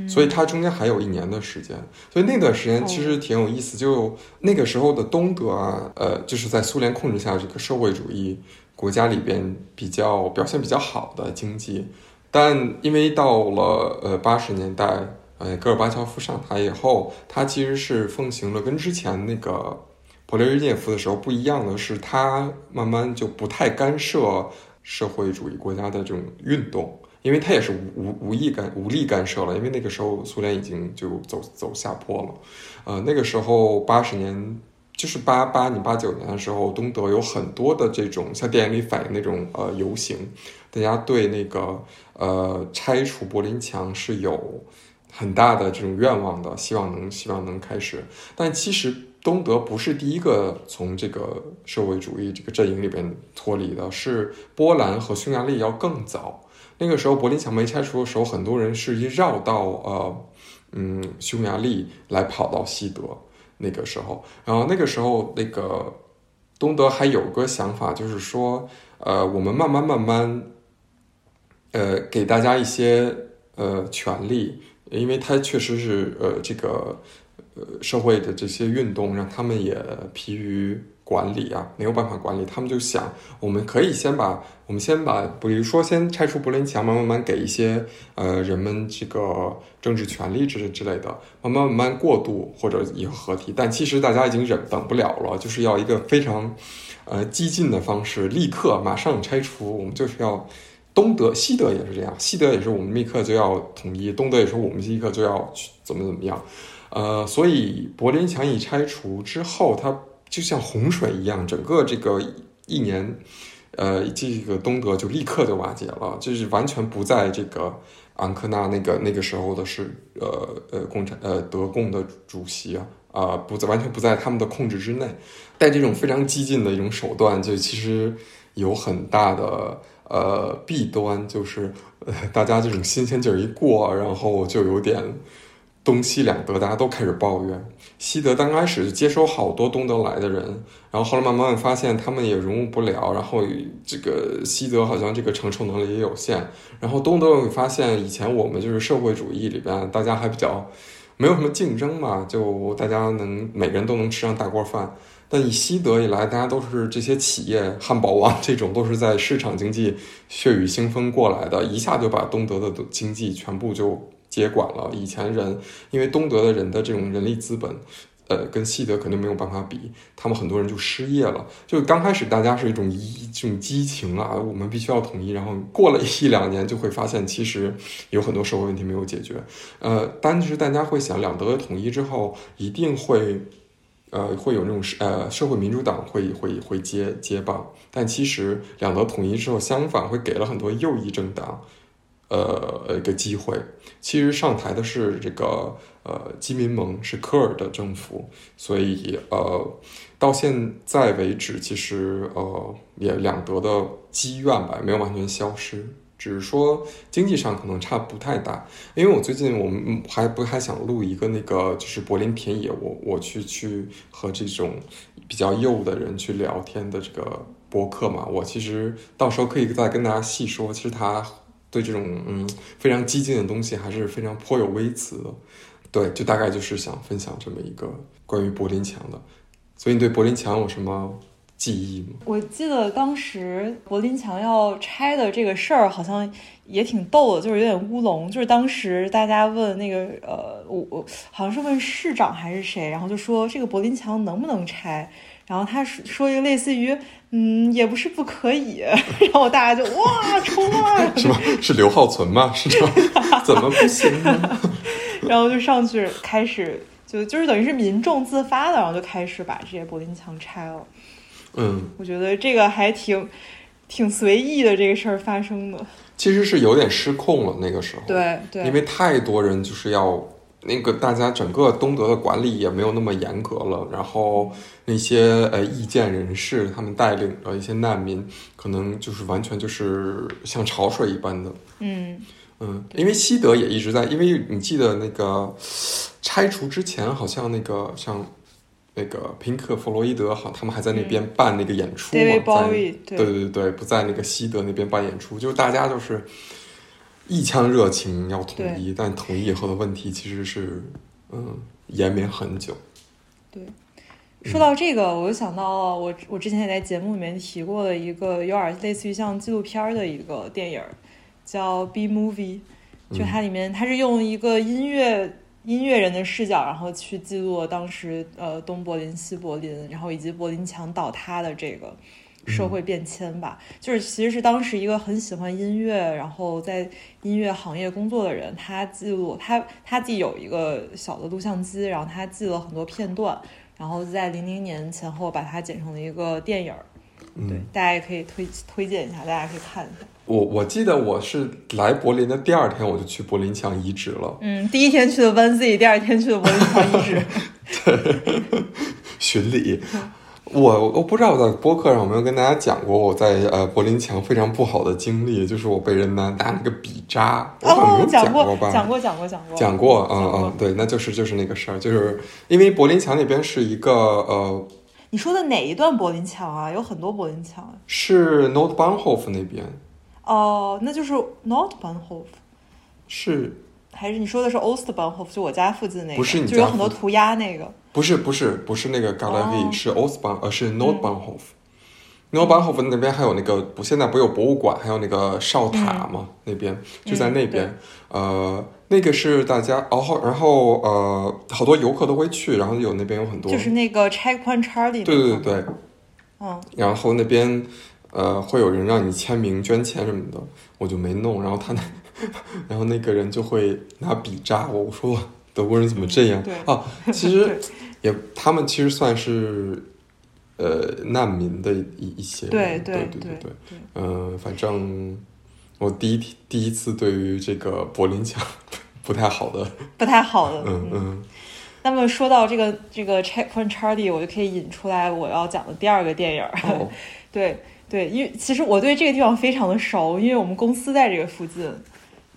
所以它中间还有一年的时间，所以那段时间其实挺有意思。就那个时候的东德啊，呃，就是在苏联控制下，这个社会主义国家里边比较表现比较好的经济。但因为到了呃八十年代，呃戈尔巴乔夫上台以后，他其实是奉行了跟之前那个勃列日涅夫的时候不一样的是，他慢慢就不太干涉社会主义国家的这种运动。因为他也是无无无意干无力干涉了，因为那个时候苏联已经就走走下坡了，呃，那个时候八十年就是八八年八九年的时候，东德有很多的这种像电影里反映那种呃游行，大家对那个呃拆除柏林墙是有很大的这种愿望的，希望能希望能开始。但其实东德不是第一个从这个社会主义这个阵营里边脱离的，是波兰和匈牙利要更早。那个时候柏林墙没拆除的时候，很多人是一绕到呃，嗯，匈牙利来跑到西德。那个时候，然后那个时候，那个东德还有个想法，就是说，呃，我们慢慢慢慢，呃，给大家一些呃权利，因为他确实是呃这个呃社会的这些运动，让他们也疲于。管理啊，没有办法管理，他们就想，我们可以先把，我们先把，比如说先拆除柏林墙，慢慢慢给一些呃人们这个政治权利之之类的，慢慢慢慢过渡或者以后合体。但其实大家已经忍等不了了，就是要一个非常呃激进的方式，立刻马上拆除。我们就是要东德、西德也是这样，西德也是我们立刻就要统一，东德也是我们立刻就要去怎么怎么样。呃，所以柏林墙一拆除之后，它。就像洪水一样，整个这个一年，呃，这个东德就立刻就瓦解了，就是完全不在这个安科纳那个那个时候的是呃呃共产呃德共的主席啊啊不在完全不在他们的控制之内，但这种非常激进的一种手段，就其实有很大的呃弊端，就是呃大家这种新鲜劲儿一过，然后就有点。东西两德，大家都开始抱怨。西德刚开始接收好多东德来的人，然后后来慢慢发现他们也融入不了，然后这个西德好像这个承受能力也有限。然后东德会发现，以前我们就是社会主义里边，大家还比较没有什么竞争嘛，就大家能每个人都能吃上大锅饭。但以西德以来，大家都是这些企业，汉堡王这种都是在市场经济血雨腥风过来的，一下就把东德的经济全部就。接管了以前人，因为东德的人的这种人力资本，呃，跟西德肯定没有办法比，他们很多人就失业了。就刚开始大家是一种一这种激情啊，我们必须要统一。然后过了一两年，就会发现其实有很多社会问题没有解决。呃，但是大家会想，两德统一之后一定会，呃，会有那种呃社会民主党会会会接接棒。但其实两德统一之后，相反会给了很多右翼政党。呃一个机会。其实上台的是这个呃基民盟，是科尔的政府，所以呃到现在为止，其实呃也两德的积怨吧没有完全消失。只是说经济上可能差不太大，因为我最近我们还不还想录一个那个就是柏林田野，我我去去和这种比较右的人去聊天的这个博客嘛，我其实到时候可以再跟大家细说，其实他对这种嗯非常激进的东西还是非常颇有微词的，对，就大概就是想分享这么一个关于柏林墙的，所以你对柏林墙有什么？记忆吗？我记得当时柏林墙要拆的这个事儿，好像也挺逗的，就是有点乌龙。就是当时大家问那个呃，我我好像是问市长还是谁，然后就说这个柏林墙能不能拆，然后他说说一个类似于嗯，也不是不可以，(laughs) 然后大家就哇冲啊！(laughs) 是吗？是刘浩存吗？是吗？(laughs) 怎么不行呢？然后就上去开始就就是等于是民众自发的，然后就开始把这些柏林墙拆了。嗯，我觉得这个还挺挺随意的，这个事儿发生的，其实是有点失控了那个时候，对对，因为太多人就是要那个大家整个东德的管理也没有那么严格了，然后那些呃意见人士他们带领的一些难民，可能就是完全就是像潮水一般的，嗯嗯，因为西德也一直在，因为你记得那个拆除之前，好像那个像。那个平克·弗洛伊德好，他们还在那边办那个演出嘛？在对对对，不在那个西德那边办演出，就是大家就是一腔热情要统一，但统一以后的问题其实是嗯延绵很久。对，说到这个，我就想到了我我之前也在节目里面提过的一个有点类似于像纪录片的一个电影，叫《B Movie》，就它里面它是用一个音乐。音乐人的视角，然后去记录当时呃东柏林、西柏林，然后以及柏林墙倒塌的这个社会变迁吧。就是其实是当时一个很喜欢音乐，然后在音乐行业工作的人，他记录他他自己有一个小的录像机，然后他记了很多片段，然后在零零年前后把它剪成了一个电影儿。对，大家也可以推推荐一下，大家可以看一下。我我记得我是来柏林的第二天，我就去柏林墙遗址了。嗯，第一天去的 One Z，第二天去的柏林墙遗址。(laughs) 对，(laughs) 巡礼。(laughs) 我我不知道我在播客上有没有跟大家讲过我在呃柏林墙非常不好的经历，就是我被人拿拿那个笔扎。哦，讲过吧？讲过，讲过，讲过。讲过，嗯嗯，对，那就是就是那个事儿，就是因为柏林墙那边是一个呃。你说的哪一段柏林墙啊？有很多柏林墙。是 Nordbahnhof 那边。哦，那就是 Nordbahnhof。是。还是你说的是 Ostbahnhof？就我家附近那个。不是你就有很多涂鸦那个。不是不是不是那个 Galerie，是 Ostbahn，呃是 Nordbahnhof。Nordbahnhof 那边还有那个不现在不有博物馆，还有那个哨塔嘛？那边就在那边，呃。那个是大家，然后然后呃，好多游客都会去，然后有那边有很多，就是那个对对对，嗯，然后那边呃会有人让你签名、捐钱什么的，我就没弄，然后他那，(laughs) 然后那个人就会拿笔扎我，我说德国人怎么这样？对啊，其实 (laughs) 也他们其实算是呃难民的一一些，对对对对对，嗯，反正。我第一第一次对于这个柏林墙 (laughs) 不太好的，不太好的，嗯嗯。那么说到这个这个 Checkpoint Charlie，我就可以引出来我要讲的第二个电影。对对，因为其实我对这个地方非常的熟，因为我们公司在这个附近。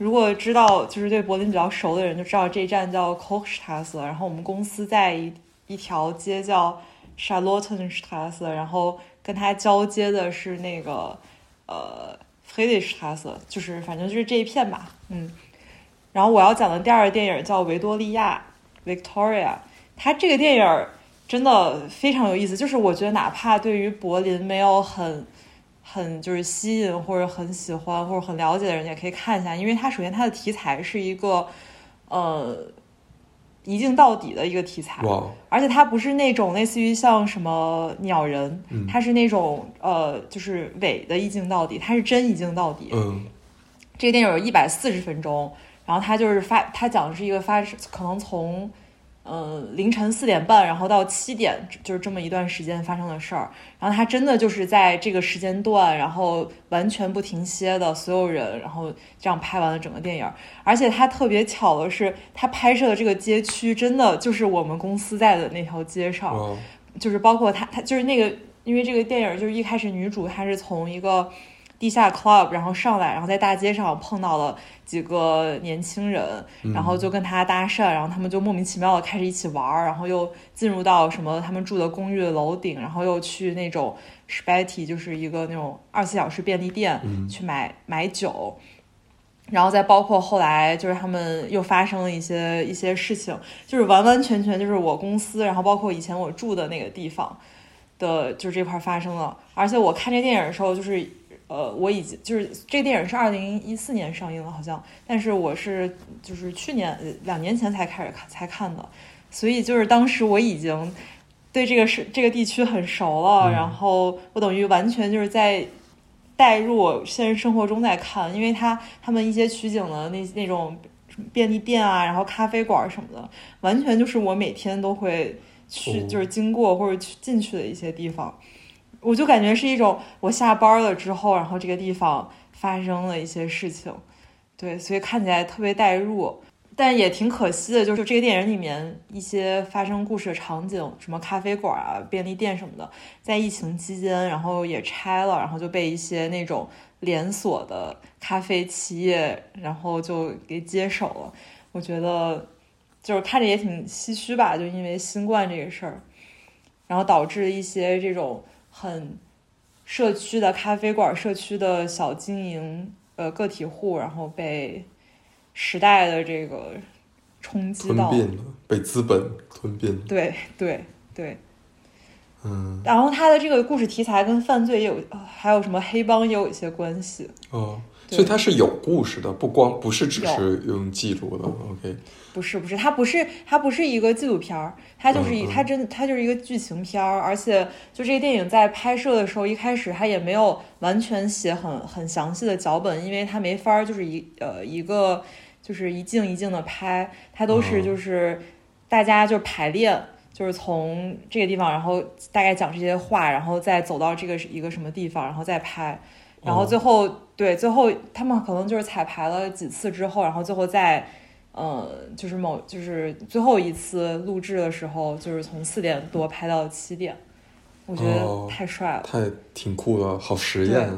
如果知道就是对柏林比较熟的人就知道这一站叫 Kochstrasse，然后我们公司在一一条街叫 Charlottenstrasse，然后跟它交接的是那个呃。黑的是他色，就是反正就是这一片吧，嗯。然后我要讲的第二个电影叫《维多利亚》（Victoria），它这个电影真的非常有意思。就是我觉得，哪怕对于柏林没有很、很就是吸引或者很喜欢或者很了解的人，也可以看一下，因为它首先它的题材是一个，呃。一镜到底的一个题材，而且它不是那种类似于像什么鸟人，它是那种呃，就是伪的一镜到底，它是真一镜到底。嗯，这个电影有一百四十分钟，然后它就是发，它讲的是一个发，可能从呃，凌晨四点半，然后到七点，就是这么一段时间发生的事儿。然后他真的就是在这个时间段，然后完全不停歇的所有人，然后这样拍完了整个电影。而且他特别巧的是，他拍摄的这个街区真的就是我们公司在的那条街上，就是包括他，他就是那个，因为这个电影就是一开始女主她是从一个。地下 club，然后上来，然后在大街上碰到了几个年轻人，然后就跟他搭讪，然后他们就莫名其妙的开始一起玩儿，然后又进入到什么他们住的公寓的楼顶，然后又去那种 s p a t y 就是一个那种二十四小时便利店去买买酒，然后再包括后来就是他们又发生了一些一些事情，就是完完全全就是我公司，然后包括以前我住的那个地方的，就这块发生了，而且我看这电影的时候就是。呃，我已经就是这个电影是二零一四年上映的，好像，但是我是就是去年两年前才开始看才看的，所以就是当时我已经对这个是这个地区很熟了，然后我等于完全就是在带入我现实生活中在看，因为他他们一些取景的那那种便利店啊，然后咖啡馆什么的，完全就是我每天都会去就是经过或者去进去的一些地方。我就感觉是一种我下班了之后，然后这个地方发生了一些事情，对，所以看起来特别代入，但也挺可惜的，就是这个电影里面一些发生故事的场景，什么咖啡馆啊、便利店什么的，在疫情期间，然后也拆了，然后就被一些那种连锁的咖啡企业，然后就给接手了。我觉得就是看着也挺唏嘘吧，就因为新冠这个事儿，然后导致一些这种。很社区的咖啡馆，社区的小经营，呃，个体户，然后被时代的这个冲击到，被资本吞并。对对对，嗯。然后他的这个故事题材跟犯罪也有，还有什么黑帮也有一些关系。哦，所以它是有故事的，不光不是只是用记录的。OK。不是不是，它不是它不是一个纪录片儿，它就是一它真它就是一个剧情片儿，而且就这个电影在拍摄的时候，一开始它也没有完全写很很详细的脚本，因为它没法儿就是一呃一个就是一镜一镜的拍，它都是就是大家就排练，就是从这个地方，然后大概讲这些话，然后再走到这个一个什么地方，然后再拍，然后最后对最后他们可能就是彩排了几次之后，然后最后在。呃，就是某就是最后一次录制的时候，就是从四点多拍到七点，我觉得太帅了，太挺酷的，好实验，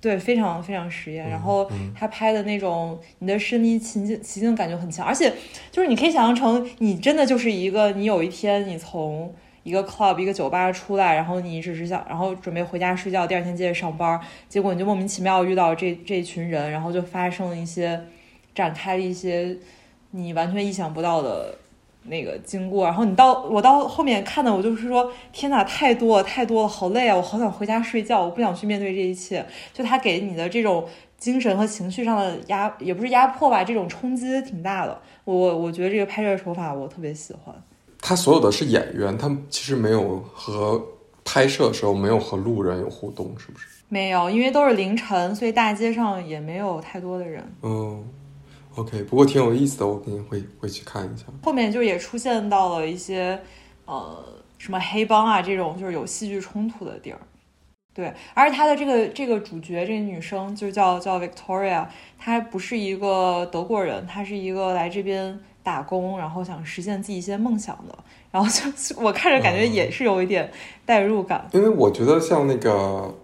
对，非常非常实验。然后他拍的那种，你的身临其境，其境感觉很强，而且就是你可以想象成，你真的就是一个，你有一天你从一个 club 一个酒吧出来，然后你只是想，然后准备回家睡觉，第二天接着上班，结果你就莫名其妙遇到这这群人，然后就发生了一些，展开了一些。你完全意想不到的那个经过，然后你到我到后面看的，我就是说，天哪，太多了，太多了，好累啊！我好想回家睡觉，我不想去面对这一切。就他给你的这种精神和情绪上的压，也不是压迫吧，这种冲击挺大的。我我觉得这个拍摄手法我特别喜欢。他所有的是演员，他其实没有和拍摄的时候没有和路人有互动，是不是？没有，因为都是凌晨，所以大街上也没有太多的人。嗯。OK，不过挺有意思的，我肯定会会去看一下。后面就也出现到了一些，呃，什么黑帮啊这种，就是有戏剧冲突的地儿。对，而且他的这个这个主角这个女生就叫叫 Victoria，她不是一个德国人，她是一个来这边打工，然后想实现自己一些梦想的。然后就 (laughs) 我看着感觉也是有一点代入感，因为我觉得像那个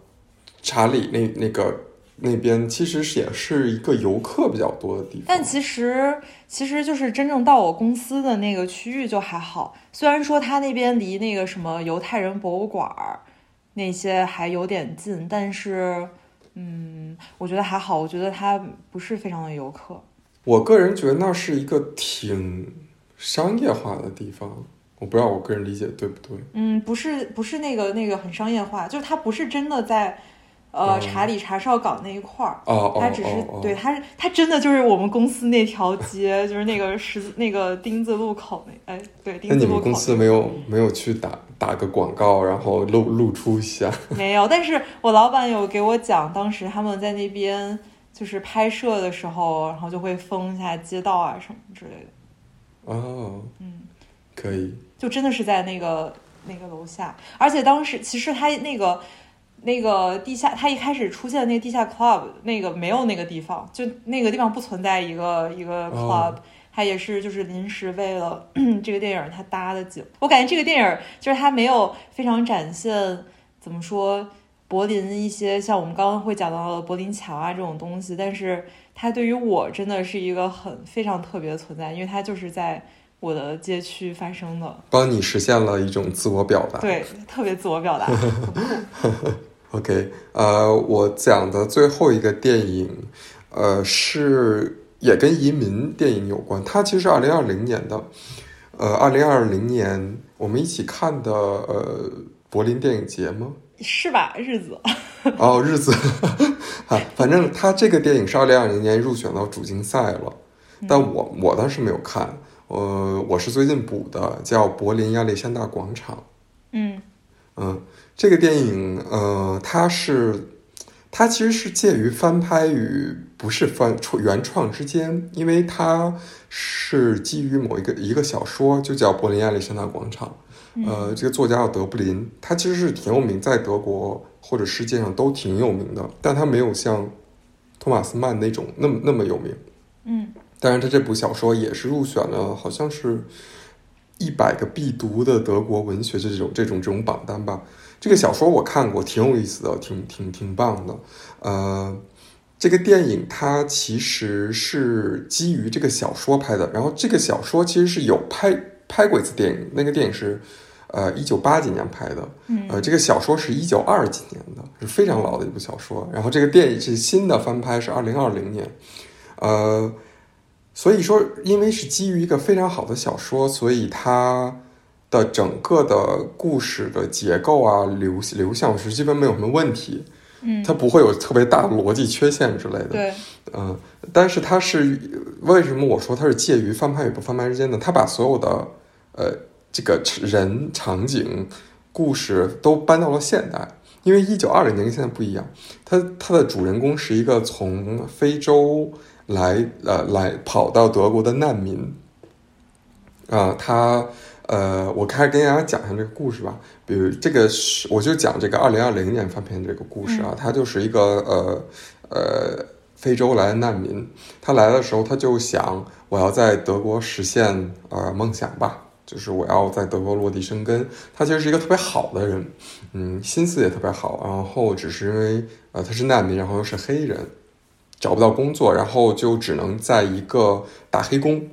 查理那那个。那边其实也是一个游客比较多的地方，但其实其实就是真正到我公司的那个区域就还好。虽然说他那边离那个什么犹太人博物馆那些还有点近，但是嗯，我觉得还好。我觉得他不是非常的游客。我个人觉得那是一个挺商业化的地方，我不知道我个人理解对不对。嗯，不是不是那个那个很商业化，就是它不是真的在。呃，查理查哨岗那一块儿，他只是对，他是他真的就是我们公司那条街，就是那个十字那个丁字路口那，哎，对，丁字路口。那你们公司没有没有去打打个广告，然后露露出一下？没有，但是我老板有给我讲，当时他们在那边就是拍摄的时候，然后就会封一下街道啊什么之类的。哦，嗯，可以，就真的是在那个那个楼下，而且当时其实他那个那个地下，他一开始出现的那个地下 club 那个没有那个地方，就那个地方不存在一个一个 club，、它也是就是临时为了 (clears throat) 这个电影他搭的景。我感觉这个电影就是他没有非常展现怎么说柏林一些像我们刚刚会讲到的柏林墙啊这种东西，但是它对于我真的是一个很非常特别的存在，因为它就是在我的街区发生的，帮你实现了一种自我表达。对，特别自我表达。(laughs) OK，呃，我讲的最后一个电影，呃，是也跟移民电影有关。它其实是二零二零年的，呃，二零二零年我们一起看的，呃，柏林电影节吗？是吧？日子，(laughs) 哦，日子，啊，(laughs) 反正他这个电影是二零二零年入选到主竞赛了，但我我当时没有看，呃，我是最近补的，叫《柏林亚历山大广场》。嗯嗯，这个电影，呃，它是，它其实是介于翻拍与不是翻创原创之间，因为它是基于某一个一个小说，就叫《柏林亚历山大广场》。呃，这个作家叫德布林，他其实是挺有名，在德国或者世界上都挺有名的，但他没有像托马斯曼那种那么那么有名。嗯当然，他这部小说也是入选了，好像是一百个必读的德国文学这种这种这种榜单吧。这个小说我看过，挺有意思的，挺挺挺棒的。呃，这个电影它其实是基于这个小说拍的，然后这个小说其实是有拍拍过一次电影，那个电影是呃一九八几年拍的，嗯呃，这个小说是一九二几年的，是非常老的一部小说。然后这个电影是新的翻拍，是二零二零年，呃，所以说因为是基于一个非常好的小说，所以它的整个的故事的结构啊、流流向是基本没有什么问题，嗯，它不会有特别大的逻辑缺陷之类的。对，嗯，但是它是为什么我说它是介于翻拍与不翻拍之间的？它把所有的呃这个人场景故事都搬到了现代，因为一九二零年跟现在不一样，它它的主人公是一个从非洲来呃来跑到德国的难民，啊、他呃，我开始跟大家讲一下这个故事吧。比如这个是，我就讲这个二零二零年翻篇这个故事啊，他就是一个呃呃非洲来的难民，他来的时候他就想我要在德国实现呃梦想吧，就是我要在德国落地生根。他其实是一个特别好的人，嗯，心思也特别好，然后只是因为呃他是难民，然后又是黑人，找不到工作，然后就只能在一个打黑工。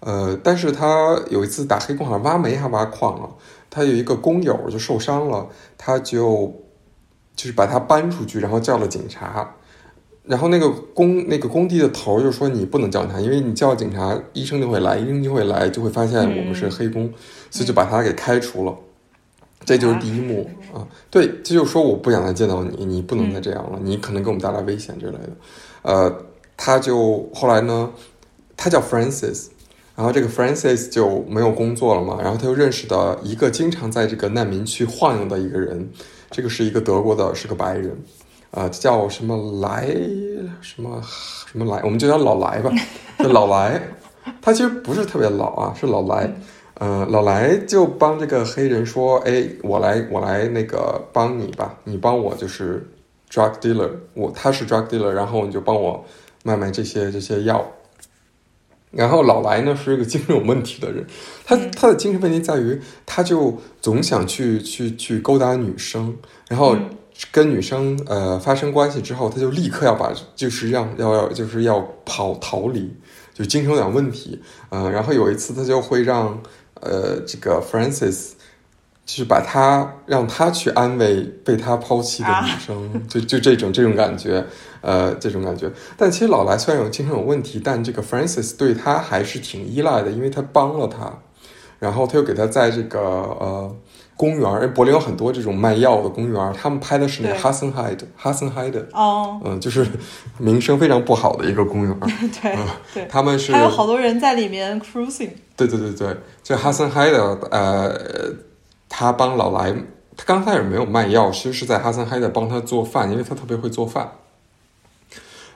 呃，但是他有一次打黑工，好像挖煤还挖矿了。他有一个工友就受伤了，他就就是把他搬出去，然后叫了警察。然后那个工那个工地的头就说你不能叫警察，因为你叫警察，医生就会来，医生就会来，就会发现我们是黑工，所以就把他给开除了。这就是第一幕啊，对，这就是说我不想再见到你，你不能再这样了，你可能给我们带来危险之类的。呃，他就后来呢，他叫 Francis，然后这个 Francis 就没有工作了嘛，然后他又认识的一个经常在这个难民区晃悠的一个人，这个是一个德国的，是个白人，呃，叫什么来什么什么来，我们就叫老来吧，就老来，他其实不是特别老啊，是老来。呃，老来就帮这个黑人说：“哎，我来，我来那个帮你吧，你帮我就是 drug dealer，我他是 drug dealer，然后你就帮我卖卖这些这些药。”然后老来呢是一个精神有问题的人，他他的精神问题在于，他就总想去去去勾搭女生，然后跟女生呃发生关系之后，他就立刻要把就是让要要就是要跑逃离，就精神有点问题。呃，然后有一次他就会让呃这个 Francis 就是把他让他去安慰被他抛弃的女生，就就这种这种感觉，呃，这种感觉。但其实老莱虽然有精神有问题，但这个 Francis 对他还是挺依赖的，因为他帮了他，然后他又给他在这个呃公园，柏林有很多这种卖药的公园，他们拍的是那个对。Hassenheide Hassenheide，哦，嗯、就是名声非常不好的一个公园。(laughs) 对对，他们是还有好多人在里面 cruising，对对对对，就哈森海德，呃，他帮老莱，他刚开始没有卖药，其实是在哈森海德帮他做饭，因为他特别会做饭。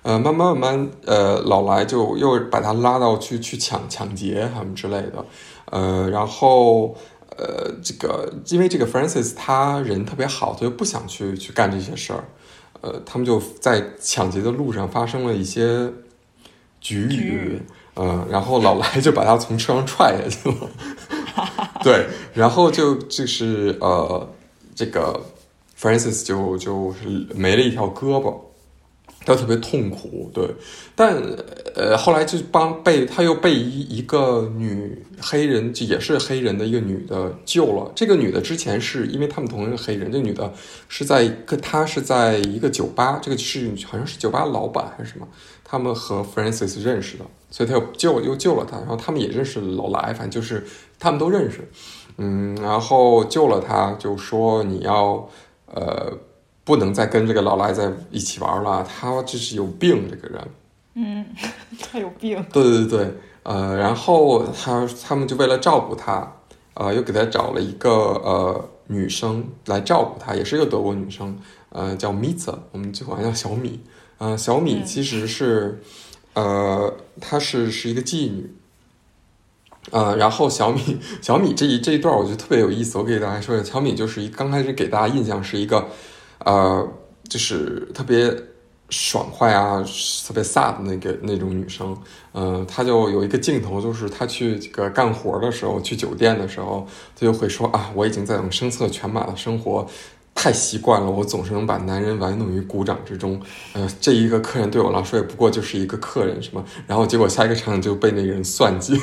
呃，慢慢慢慢，呃，老来就又把他拉到去去抢抢劫他们之类的，呃，然后呃，这个因为这个 Francis 他人特别好，他就不想去去干这些事儿，呃，他们就在抢劫的路上发生了一些局局域域，嗯，然后老来就把他从车上踹下去了，(laughs) 对，然后就就是呃，这个 Francis 就就是没了一条胳膊。他特别痛苦，对，但呃，后来就帮被他又被一一个女黑人，就也是黑人的一个女的救了。这个女的之前是因为他们同一个黑人，这女的是在一个她是在一个酒吧，这个是好像是酒吧老板还是什么，他们和 Francis 认识的，所以他又救又救了他，然后他们也认识老来，反正就是他们都认识，嗯，然后救了他，就说你要呃。不能再跟这个老赖在一起玩了，他就是有病，这个人。嗯，(laughs) 他有病。对对对，呃，然后他他们就为了照顾他，呃，又给他找了一个呃女生来照顾他，也是一个德国女生，呃，叫米子，我们就管她叫小米。呃，小米其实是，呃，她是是一个妓女。呃，然后小米 (laughs) 小米这一这一段我觉得特别有意思，我给大家说一下，小米就是一刚开始给大家印象是一个。呃，就是特别爽快啊，特别飒的那个那种女生。嗯，她就有一个镜头，就是她去这个干活的时候，去酒店的时候，她就会说啊，我已经在我们声色犬马的生活太习惯了，我总是能把男人玩弄于股掌之中。呃，这一个客人对我来说也不过就是一个客人，什么？然后结果下一个场景就被那个人算计了。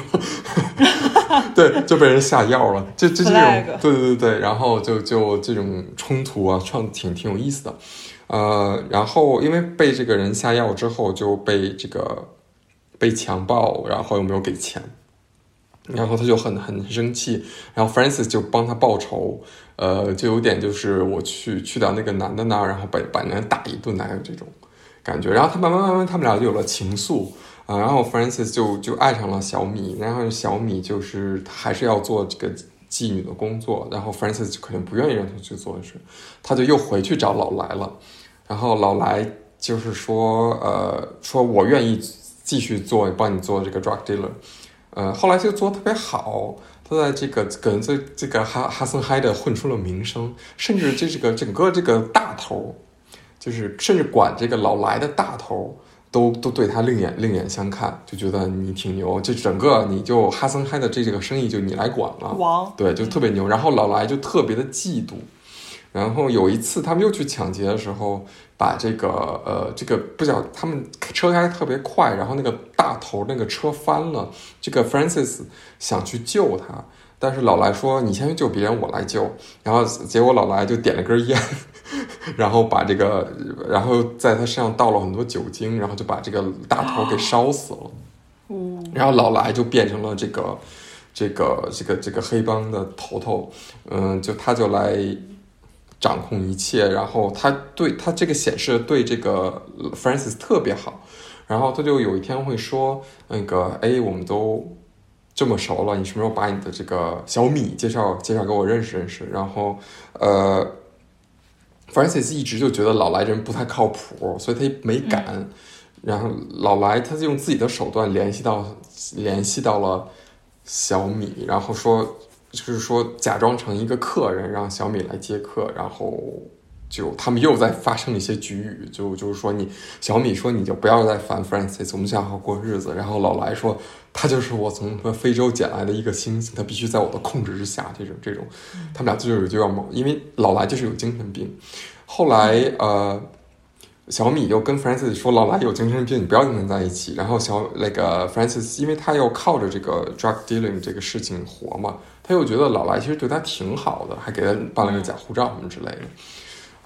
(laughs) 对，就被人下药了，就就这种，对对对对，然后就就这种冲突啊，创挺挺有意思的，呃，然后因为被这个人下药之后，就被这个被强暴，然后又没有给钱，然后他就很很生气，然后 Francis 就帮他报仇，呃，就有点就是我去去到那个男的那儿，然后把把那人打一顿，那有这种感觉，然后他慢慢慢慢，他们俩就有了情愫。啊，然后 Francis 就就爱上了小米，然后小米就是还是要做这个妓女的工作，然后 Francis 就可能不愿意让他去做的事，他就又回去找老来了，然后老来就是说，呃，说我愿意继续做，帮你做这个 drug dealer，呃，后来就做特别好，他在这个跟这这个哈哈森嗨的混出了名声，甚至这这个整个这个大头，就是甚至管这个老来的大头。都都对他另眼另眼相看，就觉得你挺牛，就整个你就哈森嗨的这这个生意就你来管了，王对，就特别牛。然后老来就特别的嫉妒，然后有一次他们又去抢劫的时候，把这个呃这个不晓他们车开特别快，然后那个大头那个车翻了，这个 Francis 想去救他。但是老来说：“你先去救别人，我来救。”然后结果老来就点了根烟，(laughs) 然后把这个，然后在他身上倒了很多酒精，然后就把这个大头给烧死了。然后老来就变成了这个，这个，这个，这个黑帮的头头。嗯，就他就来掌控一切。然后他对他这个显示对这个 Francis 特别好。然后他就有一天会说：“那个，哎，我们都。”这么熟了，你什么时候把你的这个小米介绍介绍给我认识认识？然后，呃，Francis 一直就觉得老来人不太靠谱，所以他没敢。然后老来他就用自己的手段联系到联系到了小米，然后说就是说假装成一个客人，让小米来接客，然后。就他们又在发生一些局域，就就是说你小米说你就不要再烦 Francis，我们想好过日子。然后老来说他就是我从非洲捡来的一个星星，他必须在我的控制之下。这种这种，他们俩就是就要猛，因为老来就是有精神病。后来呃，小米又跟 Francis 说老来有精神病，你不要跟他在一起。然后小那个 Francis，因为他要靠着这个 drug dealing 这个事情活嘛，他又觉得老来其实对他挺好的，还给他办了个假护照什么之类的。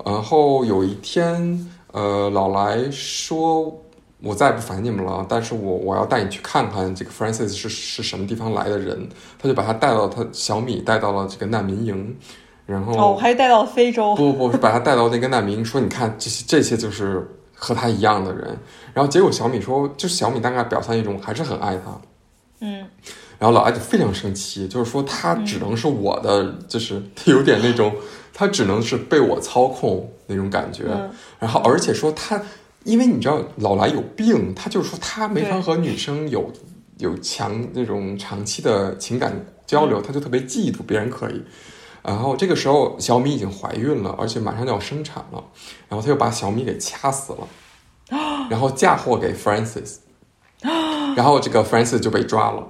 然后有一天，呃，老来说：“我再也不烦你们了，但是我我要带你去看看这个 Francis 是是什么地方来的人。”他就把他带到他小米带到了这个难民营，然后哦，还带到非洲？不不不，是把他带到那个难民，说：“你看这些这些就是和他一样的人。”然后结果小米说：“就是小米大概表现一种还是很爱他。”嗯。然后老艾就非常生气，就是说他只能是我的，就是他有点那种。他只能是被我操控那种感觉，然后而且说他因为你知道老来有病，他就是说他没法和女生有有强那种长期的情感交流，他就特别嫉妒别人可以。然后这个时候小米已经怀孕了，而且马上就要生产了，然后他又把小米给掐死了，然后嫁祸给 Francis，然后这个 Francis 就被抓了。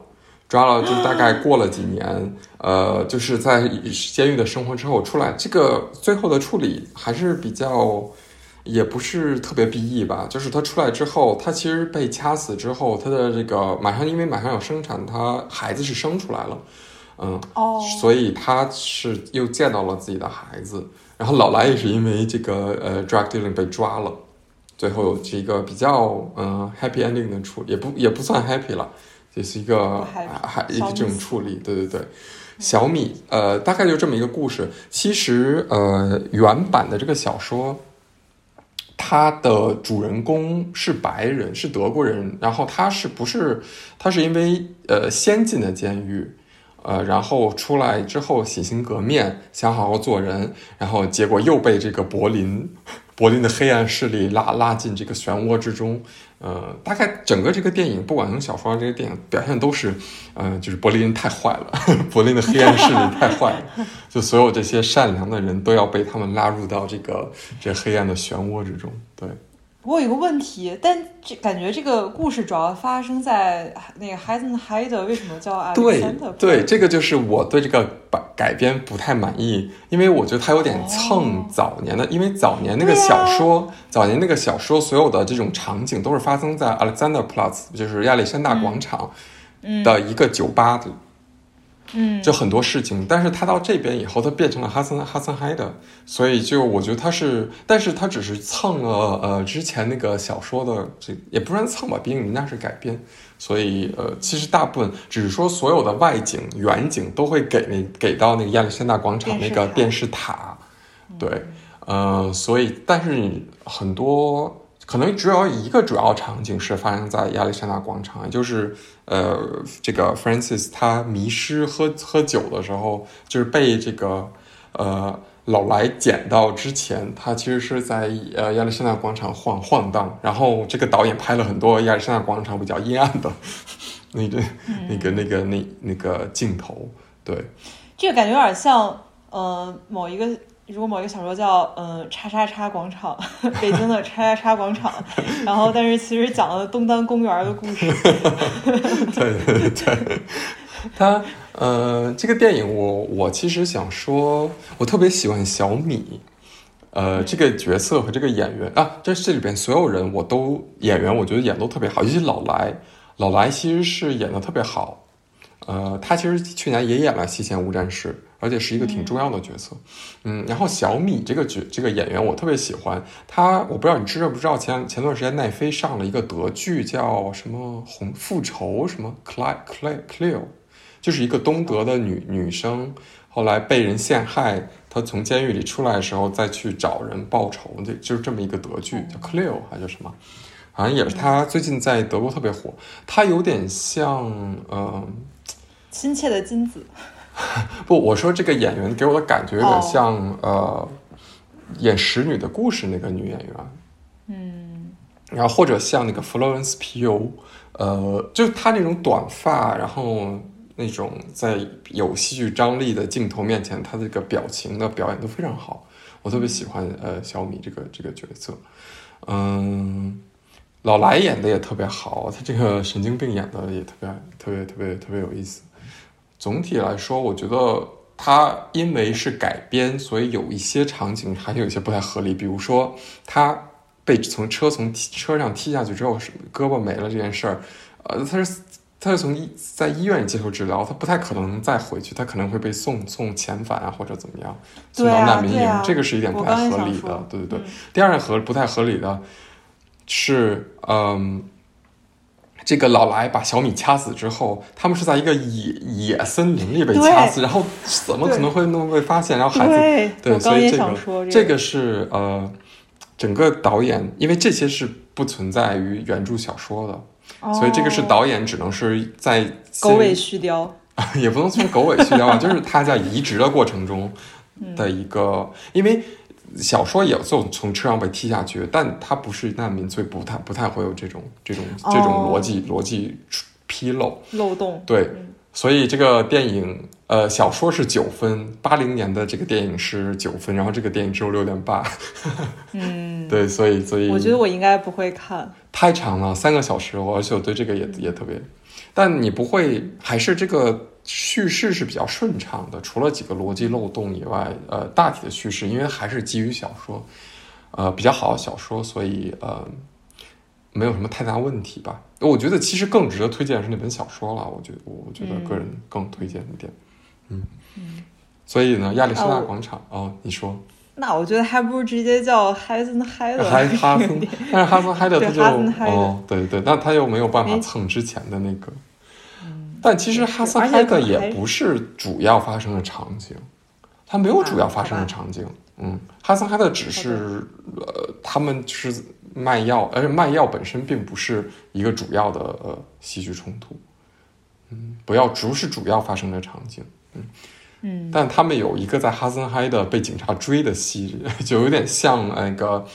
抓了，就大概过了几年，呃，就是在监狱的生活之后出来，这个最后的处理还是比较，也不是特别 B E 吧。就是他出来之后，他其实被掐死之后，他的这个马上因为马上要生产，他孩子是生出来了，嗯，哦，所以他是又见到了自己的孩子。然后老来也是因为这个呃 drug dealing 被抓了，最后有这个比较嗯、呃 happy ending 的处理，也不也不算 happy 了。也是一个还还一个这种处理，对对对。小米，呃，大概就这么一个故事。其实，呃，原版的这个小说，它的主人公是白人，是德国人。然后他是不是他是因为呃先进的监狱，呃，然后出来之后洗心革面，想好好做人，然后结果又被这个柏林 (laughs) 柏林的黑暗势力拉拉进这个漩涡之中。呃，大概整个这个电影，不管从小说还是这个电影，表现都是，呃，就是柏林太坏了，(laughs) 柏林的黑暗势力太坏了，(laughs) 就所有这些善良的人都要被他们拉入到这个这黑暗的漩涡之中。对，不过有个问题，但这感觉这个故事主要发生在那个 Heisenheide，为什么叫对 Alexander？对，这个就是我对这个改改编不太满意，因为我觉得它有点哦蹭早年的，因为早年那个小说，早年那个小说所有的这种场景都是发生在 Alexanderplatz，就是亚历山大广场的一个酒吧就很多事情，但是他到这边以后，他变成了哈森哈森海德，所以就我觉得他是，但是他只是蹭了呃之前那个小说的这也不算蹭吧，毕竟人家是改编，所以呃其实大部分只是说所有的外景远景都会给那给到那个亚历山大广场那个电电视塔，对，呃所以但是很多。可能只有一个主要场景是发生在亚历山大广场，也就是呃，这个 Francis 他迷失喝喝酒的时候，就是被这个呃老来捡到之前，他其实是在呃亚历山大广场晃晃荡，然后这个导演拍了很多亚历山大广场比较阴暗的 (laughs) 那个、那个那个那那个镜头，对，这个感觉有点像呃某一个。如果某一个小说叫嗯叉叉叉广场，(laughs) 北京的叉叉叉广场，然后但是其实讲了东单公园的故事。(laughs) 对对对，他呃，这个电影我我其实想说，我特别喜欢小米，呃，这个角色和这个演员啊，这这里边所有人我都演员，我觉得演都特别好，尤其老来，老来其实是演的特别好，呃，他其实去年也演了《西线无战事》，而且是一个挺重要的角色，嗯，然后小米这个角这个演员我特别喜欢他，我不知道你知道不知道前前段时间奈飞上了一个德剧叫什么红复仇什么 Cl Cl Cleo，就是一个东德的女女生，后来被人陷害，她从监狱里出来的时候再去找人报仇，这就是这么一个德剧叫 Cleo 还是什么，好像也是她最近在德国特别火，她有点像呃。亲切的金子，(laughs) 不，我说这个演员给我的感觉有点像、呃，演《使女的故事》那个女演员，嗯，然后或者像那个 Florence Pugh，呃，就是她那种短发，然后那种在有戏剧张力的镜头面前，她这个表情的表演都非常好，我特别喜欢呃小米这个这个角色，嗯。老来演的也特别好，他这个神经病演的也特别特别特别特别有意思。总体来说，我觉得它因为是改编，所以有一些场景还是有一些不太合理。比如说，他被从车从车上踢下去之后，胳膊没了这件事儿，呃，他是他是从医在医院里接受治疗，他不太可能再回去，他可能会被送送遣返啊，或者怎么样，送到难民营，啊、这个是一点不太合理的。对对对，嗯、第二点合不太合理的是，嗯。这个老来把小米掐死之后，他们是在一个野野森林里被掐死，然后怎么可能会那么被发现？然后孩子对，所以这个这,这个是呃，整个导演，因为这些是不存在于原著小说的，哦、所以这个是导演只能是在狗尾续貂，(laughs) 也不能说狗尾续貂啊，就是他在移植的过程中的一个，(laughs) 嗯、因为小说也有从从车上被踢下去，但他不是难民，所以不太不太会有这种这种这种逻辑、逻辑纰漏漏洞。对，所以这个电影呃小说是九分，八零年的这个电影是九分，然后这个电影只有六点八。嗯，(laughs) 对，所以所以我觉得我应该不会看，太长了，三个小时，而且我对这个也也特别，但你不会还是这个。叙事是比较顺畅的，除了几个逻辑漏洞以外，呃，大体的叙事，因为还是基于小说，呃，比较好的小说，所以呃，没有什么太大问题吧。我觉得其实更值得推荐是那本小说了，我觉得，我觉得个人更推荐一点。嗯嗯。所以呢，亚历山大广场哦，你说？那我觉得还不如直接叫哈森嗨的。哈哈森，但是哈森嗨的他就哦，对对，那他又没有办法蹭之前的那个。但其实哈森嗨的也不是主要发生的场景，它没有主要发生的场景。嗯，哈森嗨的只是呃，他们是卖药，而且卖药本身并不是一个主要的呃戏剧冲突。嗯，不要不是主要发生的场景。嗯嗯，但他们有一个在哈森嗨的被警察追的戏，(laughs) 就有点像那个。《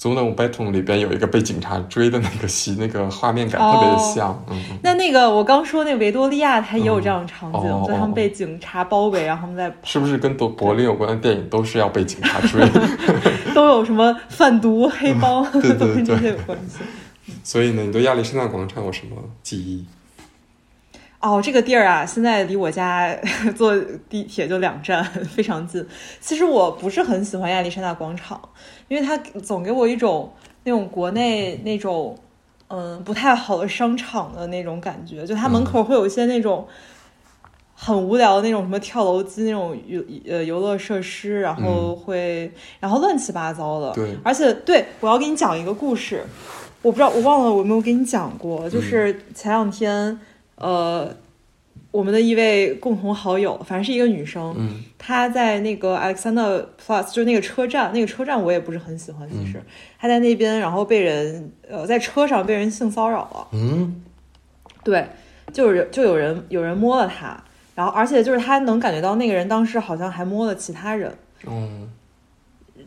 Battle》里边有一个被警察追的那个戏，那个画面感特别的像。嗯，那那个我刚说那维多利亚，它也有这样的场景，就他们被警察包围，然后他们在是不是跟柏柏林有关的电影都是要被警察追？(laughs) 都有什么贩毒、黑帮，(laughs) 都跟这些有关系。所以呢，你对亚历山大广场有什么记忆？哦，这个地儿啊，现在离我家坐地铁就两站，非常近。其实我不是很喜欢亚历山大广场，因为它总给我一种那种国内那种嗯不太好的商场的那种感觉。就它门口会有一些那种很无聊的那种什么跳楼机那种游呃游乐设施，然后会然后乱七八糟的。对，而且对我要给你讲一个故事，我不知道我忘了我有没有给你讲过，就是前两天。呃，我们的一位共同好友，反正是一个女生，嗯，她在那个 Alexander Plus，就是那个车站，那个车站我也不是很喜欢，其实。她在那边，然后被人呃在车上被人性骚扰了，嗯，对，就是就有人有人摸了她，然后而且就是她能感觉到那个人当时好像还摸了其他人，嗯，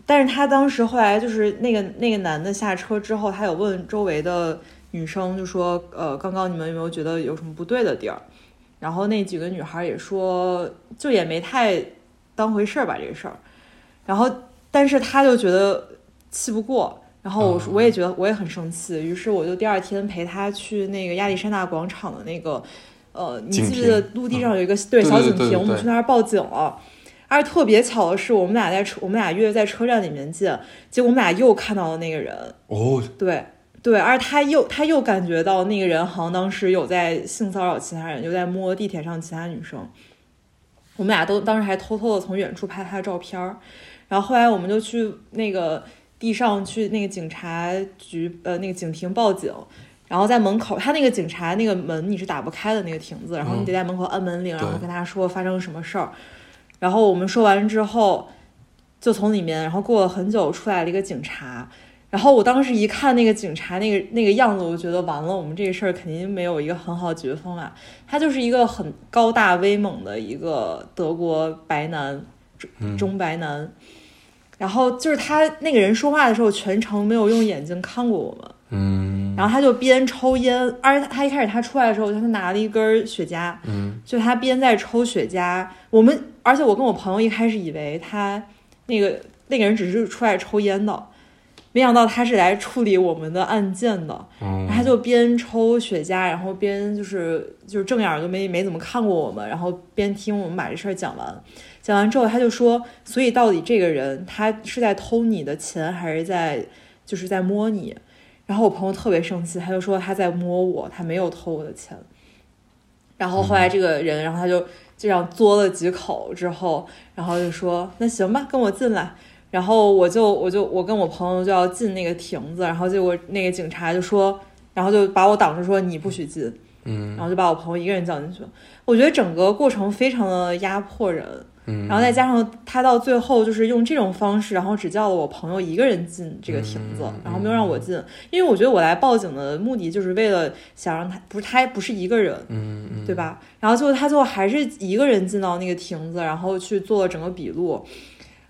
但是她当时后来就是那个那个男的下车之后，他有问周围的。女生就说：“呃，刚刚你们有没有觉得有什么不对的地儿？”然后那几个女孩也说，就也没太当回事儿吧这个事儿。然后，但是他就觉得气不过，然后我我也觉得我也很生气，于是我就第二天陪他去那个亚历山大广场的那个，呃，你记不记得陆地上有一个对小警亭？我们去那儿报警了。而且特别巧的是，我们俩在车，我们俩约在车站里面见，结果我们俩又看到了那个人。哦，对。对，而他又他又感觉到那个人好像当时有在性骚扰其他人，就在摸地铁上其他女生。我们俩都当时还偷偷的从远处拍他的照片儿，然后后来我们就去那个地上去那个警察局呃那个警亭报警，然后在门口他那个警察那个门你是打不开的那个亭子，然后你得在门口按门铃，然后跟他说发生了什么事儿。然后我们说完之后，就从里面，然后过了很久出来了一个警察。然后我当时一看那个警察那个那个样子，我就觉得完了，我们这个事儿肯定没有一个很好解决方案。他就是一个很高大威猛的一个德国白男，中白男。然后就是他那个人说话的时候，全程没有用眼睛看过我们。嗯。然后他就边抽烟，而且他一开始他出来的时候，他拿了一根雪茄。嗯。就他边在抽雪茄，我们而且我跟我朋友一开始以为他那个那个人只是出来抽烟的。没想到他是来处理我们的案件的，他就边抽雪茄，然后边就是就是正眼都没没怎么看过我们，然后边听我们把这事儿讲完。讲完之后，他就说：“所以到底这个人他是在偷你的钱，还是在就是在摸你？”然后我朋友特别生气，他就说他在摸我，他没有偷我的钱。然后后来这个人，然后他就这样嘬了几口之后，然后就说：“那行吧，跟我进来。”然后我就我就我跟我朋友就要进那个亭子，然后结果那个警察就说，然后就把我挡住说你不许进，嗯，然后就把我朋友一个人叫进去了。我觉得整个过程非常的压迫人，嗯，然后再加上他到最后就是用这种方式，然后只叫了我朋友一个人进这个亭子，然后没有让我进，因为我觉得我来报警的目的就是为了想让他不是他不是一个人，嗯对吧？然后最后他最后还是一个人进到那个亭子，然后去做了整个笔录。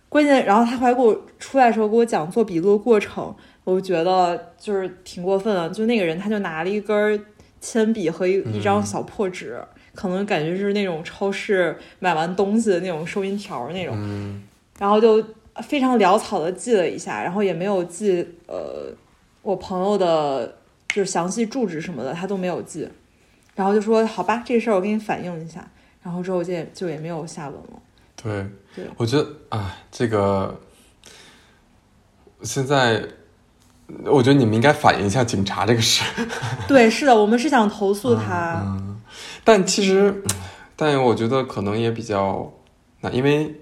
关键，然后他还给我出来的时候给我讲做笔录的过程，我就觉得就是挺过分的。就那个人，他就拿了一根铅笔和一一张小破纸，可能感觉是那种超市买完东西的那种收银条那种，然后就非常潦草的记了一下，然后也没有记呃我朋友的，就是详细住址什么的，他都没有记。然后就说好吧，这事儿我给你反映一下。然后之后就就也没有下文了。对，对，我觉得啊，这个现在我觉得你们应该反映一下警察这个事。(laughs) 对，是的，我们是想投诉他。嗯，但其实，但我觉得可能也比较难，因为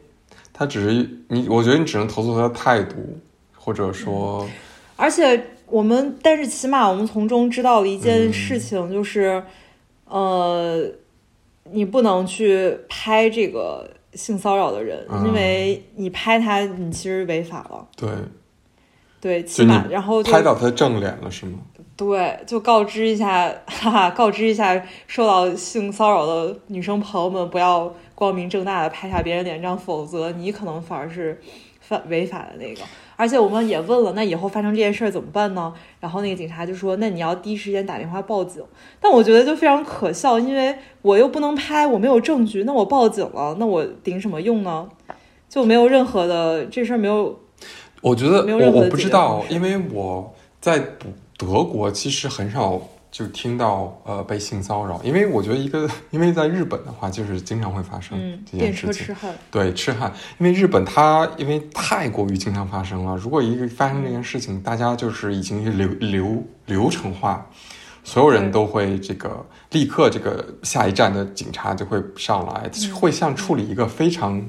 他只是你，我觉得你只能投诉他的态度，或者说，而且我们，但是起码我们从中知道了一件事情，就是呃。你不能去拍这个性骚扰的人，因为你拍他，你其实违法了。对，对，起码然后拍到他正脸了是吗？对，就告知一下，(laughs) 哈哈，告知一下受到性骚扰的女生朋友们，不要光明正大的拍下别人脸，这样否则你可能反而是犯违法的那个。而且我们也问了，那以后发生这件事儿怎么办呢？然后那个警察就说：“那你要第一时间打电话报警。”但我觉得就非常可笑，因为我又不能拍，我没有证据，那我报警了，那我顶什么用呢？就没有任何的这事儿没有。我觉得我我不知道，因为我在德国其实很少。就听到呃被性骚扰，因为我觉得一个，(laughs) 因为在日本的话，就是经常会发生这件事情。对，痴汉，因为日本它因为太过于经常发生了，如果一个发生这件事情，大家就是已经是流流流程化，所有人都会这个立刻这个下一站的警察就会上来，会像处理一个非常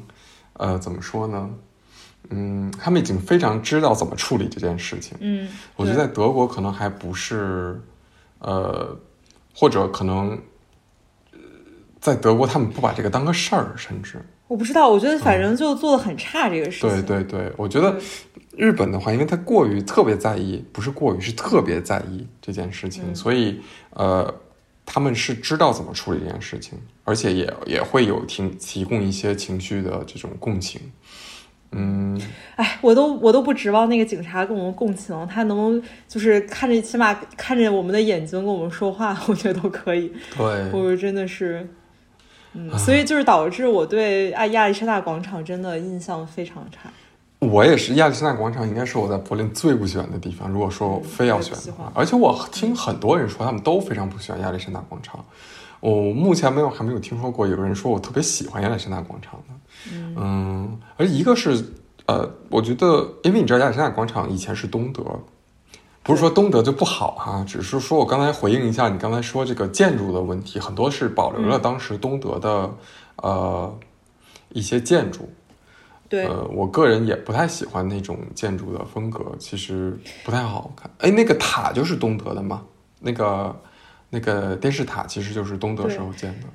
呃怎么说呢？嗯，他们已经非常知道怎么处理这件事情。嗯，我觉得在德国可能还不是。呃，或者可能，在德国他们不把这个当个事儿，甚至我不知道，我觉得反正就做的很差这个事情。对对对，我觉得日本的话，因为他过于特别在意，不是过于是特别在意这件事情，所以呃，他们是知道怎么处理这件事情，而且也也会有提提供一些情绪的这种共情。嗯，哎，我都我都不指望那个警察跟我们共情，他能就是看着起码看着我们的眼睛跟我们说话，我觉得都可以。对，我真的是，嗯，所以就是导致我对爱亚历山大广场真的印象非常差。我也是，亚历山大广场应该是我在柏林最不喜欢的地方。如果说非要选的话，而且我听很多人说他们都非常不喜欢亚历山大广场。我目前没有还没有听说过有人说我特别喜欢亚历山大广场的。嗯，而一个是，呃，我觉得，因为你知道亚历山大广场以前是东德，不是说东德就不好哈，只是说我刚才回应一下你刚才说这个建筑的问题，很多是保留了当时东德的呃一些建筑。对，呃，我个人也不太喜欢那种建筑的风格，其实不太好看。哎，那个塔就是东德的吗？那个那个电视塔其实就是东德时候建的。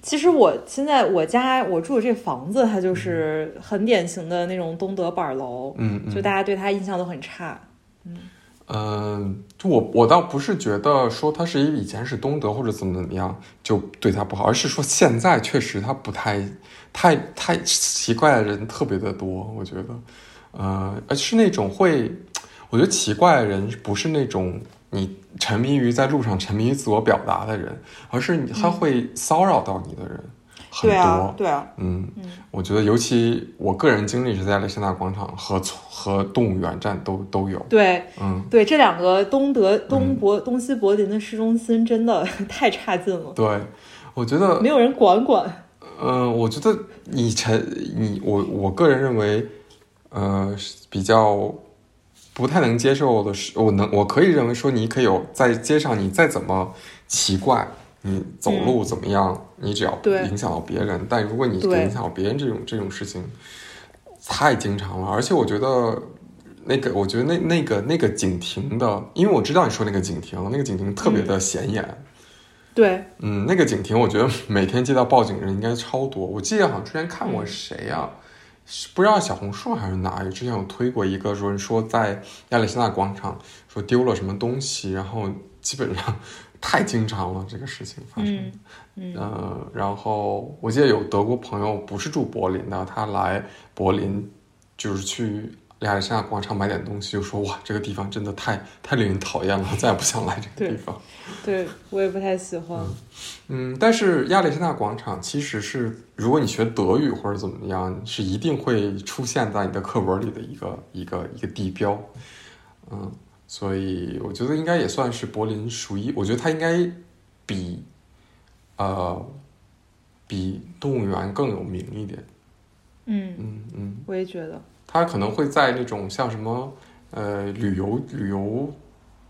其实我现在我家我住的这房子，它就是很典型的那种东德板楼，嗯，就大家对它印象都很差，嗯，嗯，我我倒不是觉得说它是以前是东德或者怎么怎么样就对它不好，而是说现在确实它不太太太奇怪的人特别的多，我觉得，呃，而是那种会，我觉得奇怪的人不是那种。你沉迷于在路上沉迷于自我表达的人，而是你他会骚扰到你的人很多，对啊，嗯，我觉得尤其我个人经历是在亚历山大广场和和动物园站都都有，对，嗯，对，这两个东德东柏东西柏林的市中心真的 (laughs) 太差劲了，对，我觉得没有人管管，嗯，我觉得你沉你我我个人认为，呃，比较。不太能接受的是，我能，我可以认为说，你可以有在街上，你再怎么奇怪，你走路怎么样，你只要不影响到别人。但如果你影响到别人，这种这种事情太经常了。而且我觉得那个，我觉得那那个那个警亭的，因为我知道你说那个警亭，那个警亭特别的显眼。对，嗯，那个警亭，我觉得每天接到报警的人应该超多。我记得好像之前看过谁呀？不知道小红书还是哪有之前有推过一个说说在亚历山大广场说丢了什么东西，然后基本上太经常了这个事情发生。嗯，呃，然后我记得有德国朋友不是住柏林的，他来柏林就是去亚历山大广场买点东西，就说哇，这个地方真的太太令人讨厌了，再也不想来这个地方。对我也不太喜欢。嗯，但是亚历山大广场其实是，如果你学德语或者怎么样，是一定会出现在你的课文里的一个一个一个地标。嗯，所以我觉得应该也算是柏林数一，我觉得它应该比呃比动物园更有名一点。嗯嗯嗯，我也觉得。它可能会在那种像什么呃旅游旅游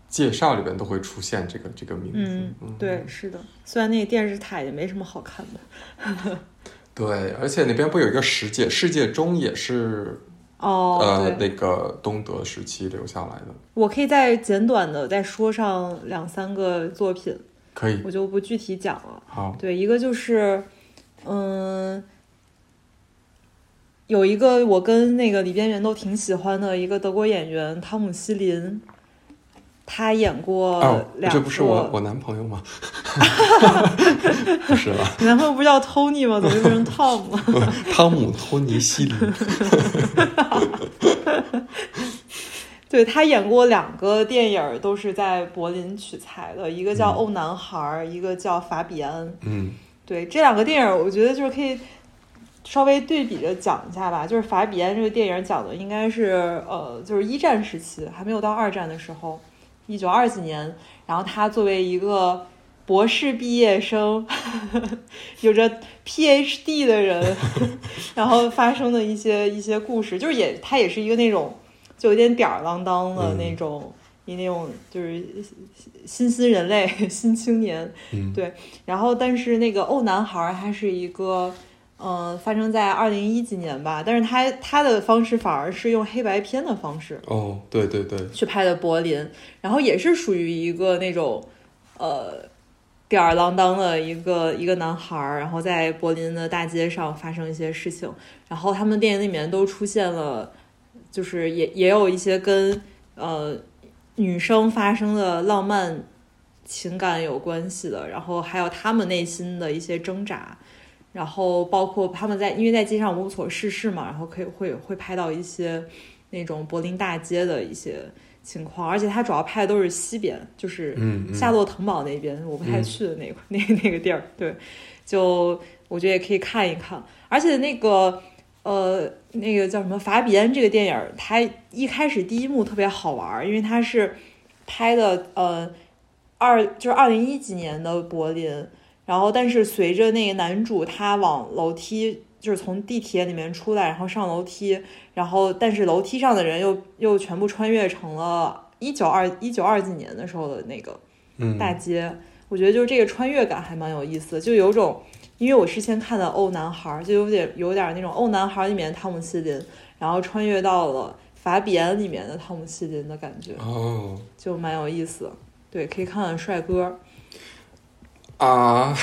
介绍里边都会出现这个这个名字。嗯，对，是的。虽然那个电视塔也没什么好看的。(laughs) 对，而且那边不有一个世界世界钟也是哦，呃，那个东德时期留下来的，我可以再简短的再说上两三个作品，可以我就不具体讲了。好，对，一个就是，嗯，有一个我跟那个李边缘都挺喜欢的一个德国演员汤姆希林，他演过哦，两这不是我我男朋友吗？(laughs) 不是吧，你男朋友不是叫 Tony 吗？怎么就变成 Tom 了？(laughs) 汤姆托尼西林，(laughs) 对他演过两个电影，都是在柏林取材的，一个叫《欧男孩》儿》，一个叫《法比安》。嗯对这两个电影，我觉得就是可以稍微对比着讲一下吧。就是《法比安》这个电影讲的应该是呃，就是一战时期，还没有到二战的时候，一九二几年。然后他作为一个博士毕业生，(laughs) 有着 PhD 的人，(laughs) 然后发生的一些一些故事，就是也他也是一个那种就有点吊儿郎当的那种。以那种就是新新人类、新青年，嗯，对然后，但是那个《欧男孩》他是一个，呃，发生在二零一几年吧，但是他他的方式反而是用黑白片的方式哦，对对对，去拍的柏林，然后也是属于一个那种，呃，吊儿郎当的一个一个男孩儿，然后在柏林的大街上发生一些事情，然后他们电影里面都出现了，就是也也有一些跟呃女生发生的浪漫情感有关系的，然后还有他们内心的一些挣扎，然后包括他们在因为在街上无所事事嘛，然后可以会会拍到一些那种柏林大街的一些情况，而且他主要拍的都是西边，就是夏洛滕堡那边，我不太去的那块、(laughs) 那那个地儿，对，就我觉得也可以看一看，而且那个。呃，那个叫什么《法比安》这个电影儿，它一开始第一幕特别好玩，因为它是拍的呃二就是二零一几年的柏林，然后但是随着那个男主他往楼梯就是从地铁里面出来，然后上楼梯，然后但是楼梯上的人又又全部穿越成了一九二一九二几年的时候的那个嗯大街，我觉得就是这个穿越感还蛮有意思的，就有种，因为我之前看的《欧男孩》，就有点有点那种《欧男孩》里面的汤姆希林，然后穿越到了《法比安》里面的汤姆希林的感觉，哦就蛮有意思。对，可以看看帅哥。啊，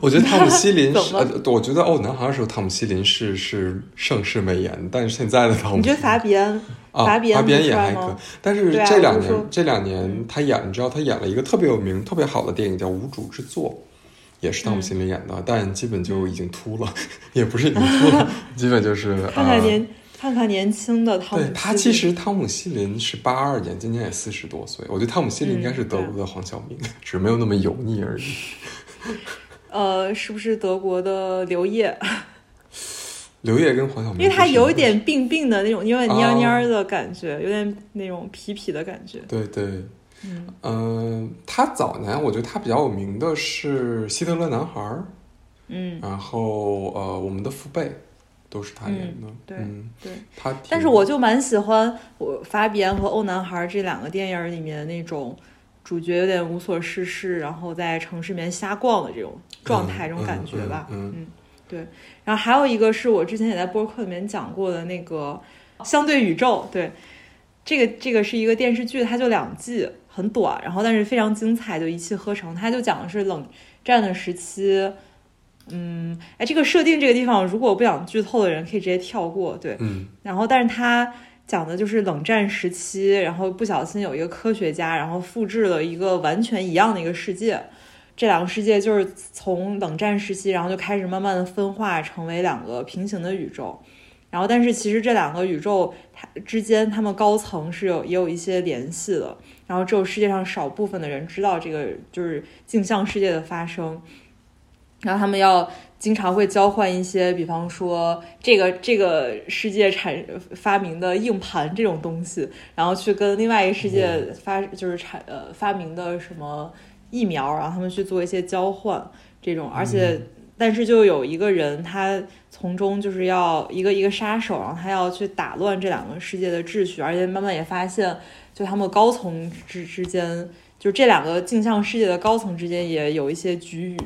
我觉得 (laughs) 汤姆希林是，呃，我觉得哦，男孩的时候汤姆希林是是盛世美颜，但是现在的汤姆你觉得法比安？啊，法比安也还可但是这两年这两年他演，你知道他演了一个特别有名、特别好的电影叫《无主之作》，也是汤姆希林演的，但基本就已经秃了，(laughs) 也不是已经秃了，(laughs) 基本就是呃看看年、看看年轻的汤姆。对他，其实汤姆希林是八二年，今年也四十多岁。我觉得汤姆希林应该是德嗯国的黄晓明，(laughs) 只是没有那么油腻而已。(laughs) 呃，是不是德国的刘烨？(laughs) 刘烨跟黄晓明，因为他有一点病病的那种，有点蔫哦蔫的感觉，有点那种痞痞的感觉。对对，嗯嗯、他早年我觉得他比较有名的是《希特勒男孩》，嗯，然后呃，我们的父辈都是他演的。对嗯，对。他但是我就蛮喜欢我《法比安》和《欧男孩》这两个电影里面那种主角有点无所事事，然后在城市里面瞎逛的这种状态、嗯这种感觉吧。嗯嗯对。然后还有一个是我之前也在播客里面讲过的那个相对宇宙，对，这个这个是一个电视剧，它就两季，很短，然后但是非常精彩，就一气呵成。它就讲的是冷战的时期。嗯，哎，这个设定这个地方，如果不想剧透的人可以直接跳过。对，嗯然后，但是他讲的就是冷战时期，然后不小心有一个科学家，然后复制了一个完全一样的一个世界。这两个世界就是从冷战时期，然后就开始慢慢的分化成为两个平行的宇宙。然后但是其实这两个宇宙它之间，他们高层是有也有一些联系的。然后只有世界上少部分的人知道这个就是镜像世界的发生。然后他们要经常会交换一些，比方说这个这个世界产发明的硬盘这种东西，然后去跟另外一个世界发就是产呃发明的什么疫苗，然后他们去做一些交换这种。而且，但是就有一个人，他从中就是要一个一个杀手，然后他要去打乱这两个世界的秩序，而且慢慢也发现，就他们高层之之间，就这两个镜像世界的高层之间也有一些局域。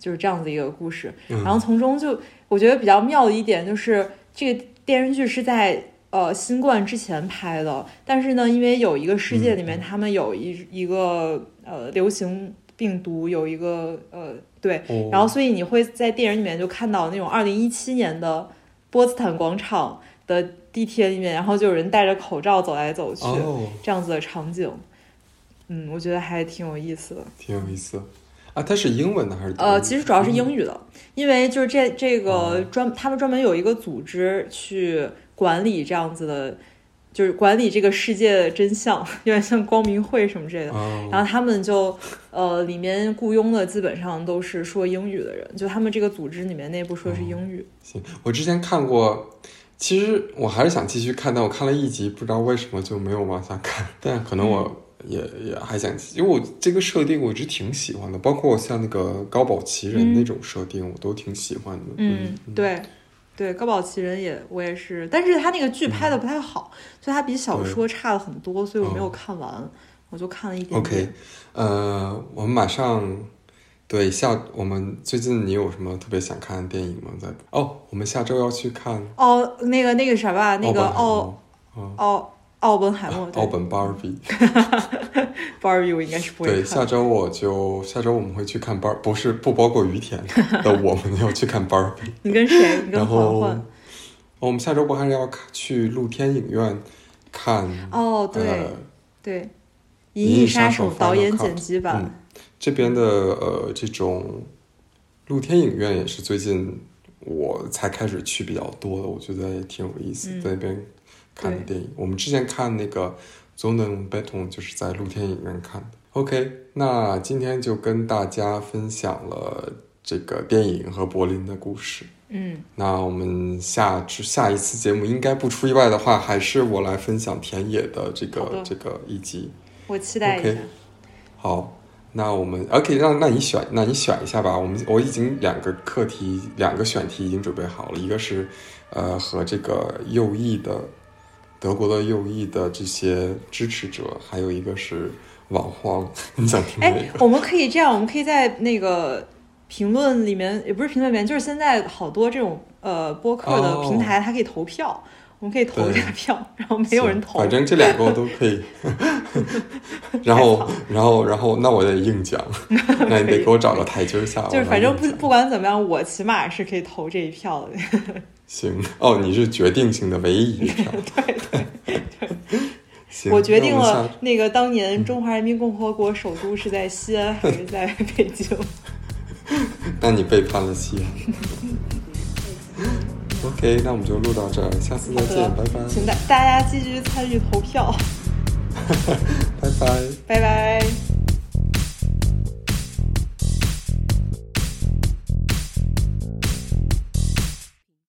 就是这样子一个故事，然后从中就我觉得比较妙的一点就是，这个电视剧是在呃新冠之前拍的，但是呢，因为有一个世界里面他们有一一个呃流行病毒，有一个呃对，然后所以你会在电影里面就看到那种二零一七年的波茨坦广场的地铁里面，然后就有人戴着口罩走来走去这样子的场景，嗯，我觉得还挺有意思的，挺有意思。啊，它是英文的还是？呃，其实主要是英语的，因为就是这这个专，他们专门有一个组织去管理这样子的，就是管理这个世界的真相，有点像光明会什么之类的。然后他们就呃，里面雇佣的基本上都是说英语的人，就他们这个组织里面内部说的是英语。行，我之前看过，其实我还是想继续看，但我看了一集，不知道为什么就没有往下看，但可能我。也也还想，因为我这个设定我一直挺喜欢的，包括像那个高保奇人那种设定，我都挺喜欢的。嗯，对，对，高保奇人也我也是，但是他那个剧拍的不太好，所以他比小说差了很多，所以我没有看完，我就看了一点。点 OK，呃，我们马上对下，我们最近你有什么特别想看的电影吗？在哦，我们下周要去看哦，那个那个啥吧，那个奥奥。奥本海默，奥本 Barbie，Barbie (laughs) 我应该是不会对，下周我就下周我们会去看巴尔，不是不包括于田 (laughs) 的，我们要去看巴尔比。你跟谁？你跟黄焕？我们下周不还是要去露天影院看？哦，对对，《银翼杀手》导演剪辑版。这边的呃，这种露天影院也是最近我才开始去比较多的，我觉得也挺有意思，在那边。看的电影，我们之前看那个《Zonen Beton》就是在露天影院看的。OK，那今天就跟大家分享了这个电影和柏林的故事。嗯，那我们下下一次节目应该不出意外的话，还是我来分享田野的这个这个一集。我期待一下。好，那我们 OK，让那你选，那你选一下吧。我们我已经两个课题，两个选题已经准备好了，一个是呃和这个右翼的。德国的右翼的这些支持者，还有一个是网荒，(laughs) 你想听哪个？我们可以这样，我们可以在那个评论里面，也不是评论里面，就是现在好多这种呃播客的平台，它可以投票，我们可以投一下票，然后没有人投，反正这两个我都可以。(laughs) (laughs) 然后，然后，然后，那我得硬讲，(laughs) 那你得给我找个台阶下。就是反正不不管怎么样，我起码是可以投这一票的。行哦，你是决定性的唯一一票。对对对，行，我决定了。那个当年中华人民共和国首都是在西安还是在北京？那你背叛了西安。OK，那我们就录到这儿，下次再见，拜拜。请大大家积极参与投票。(laughs) 拜拜，拜拜。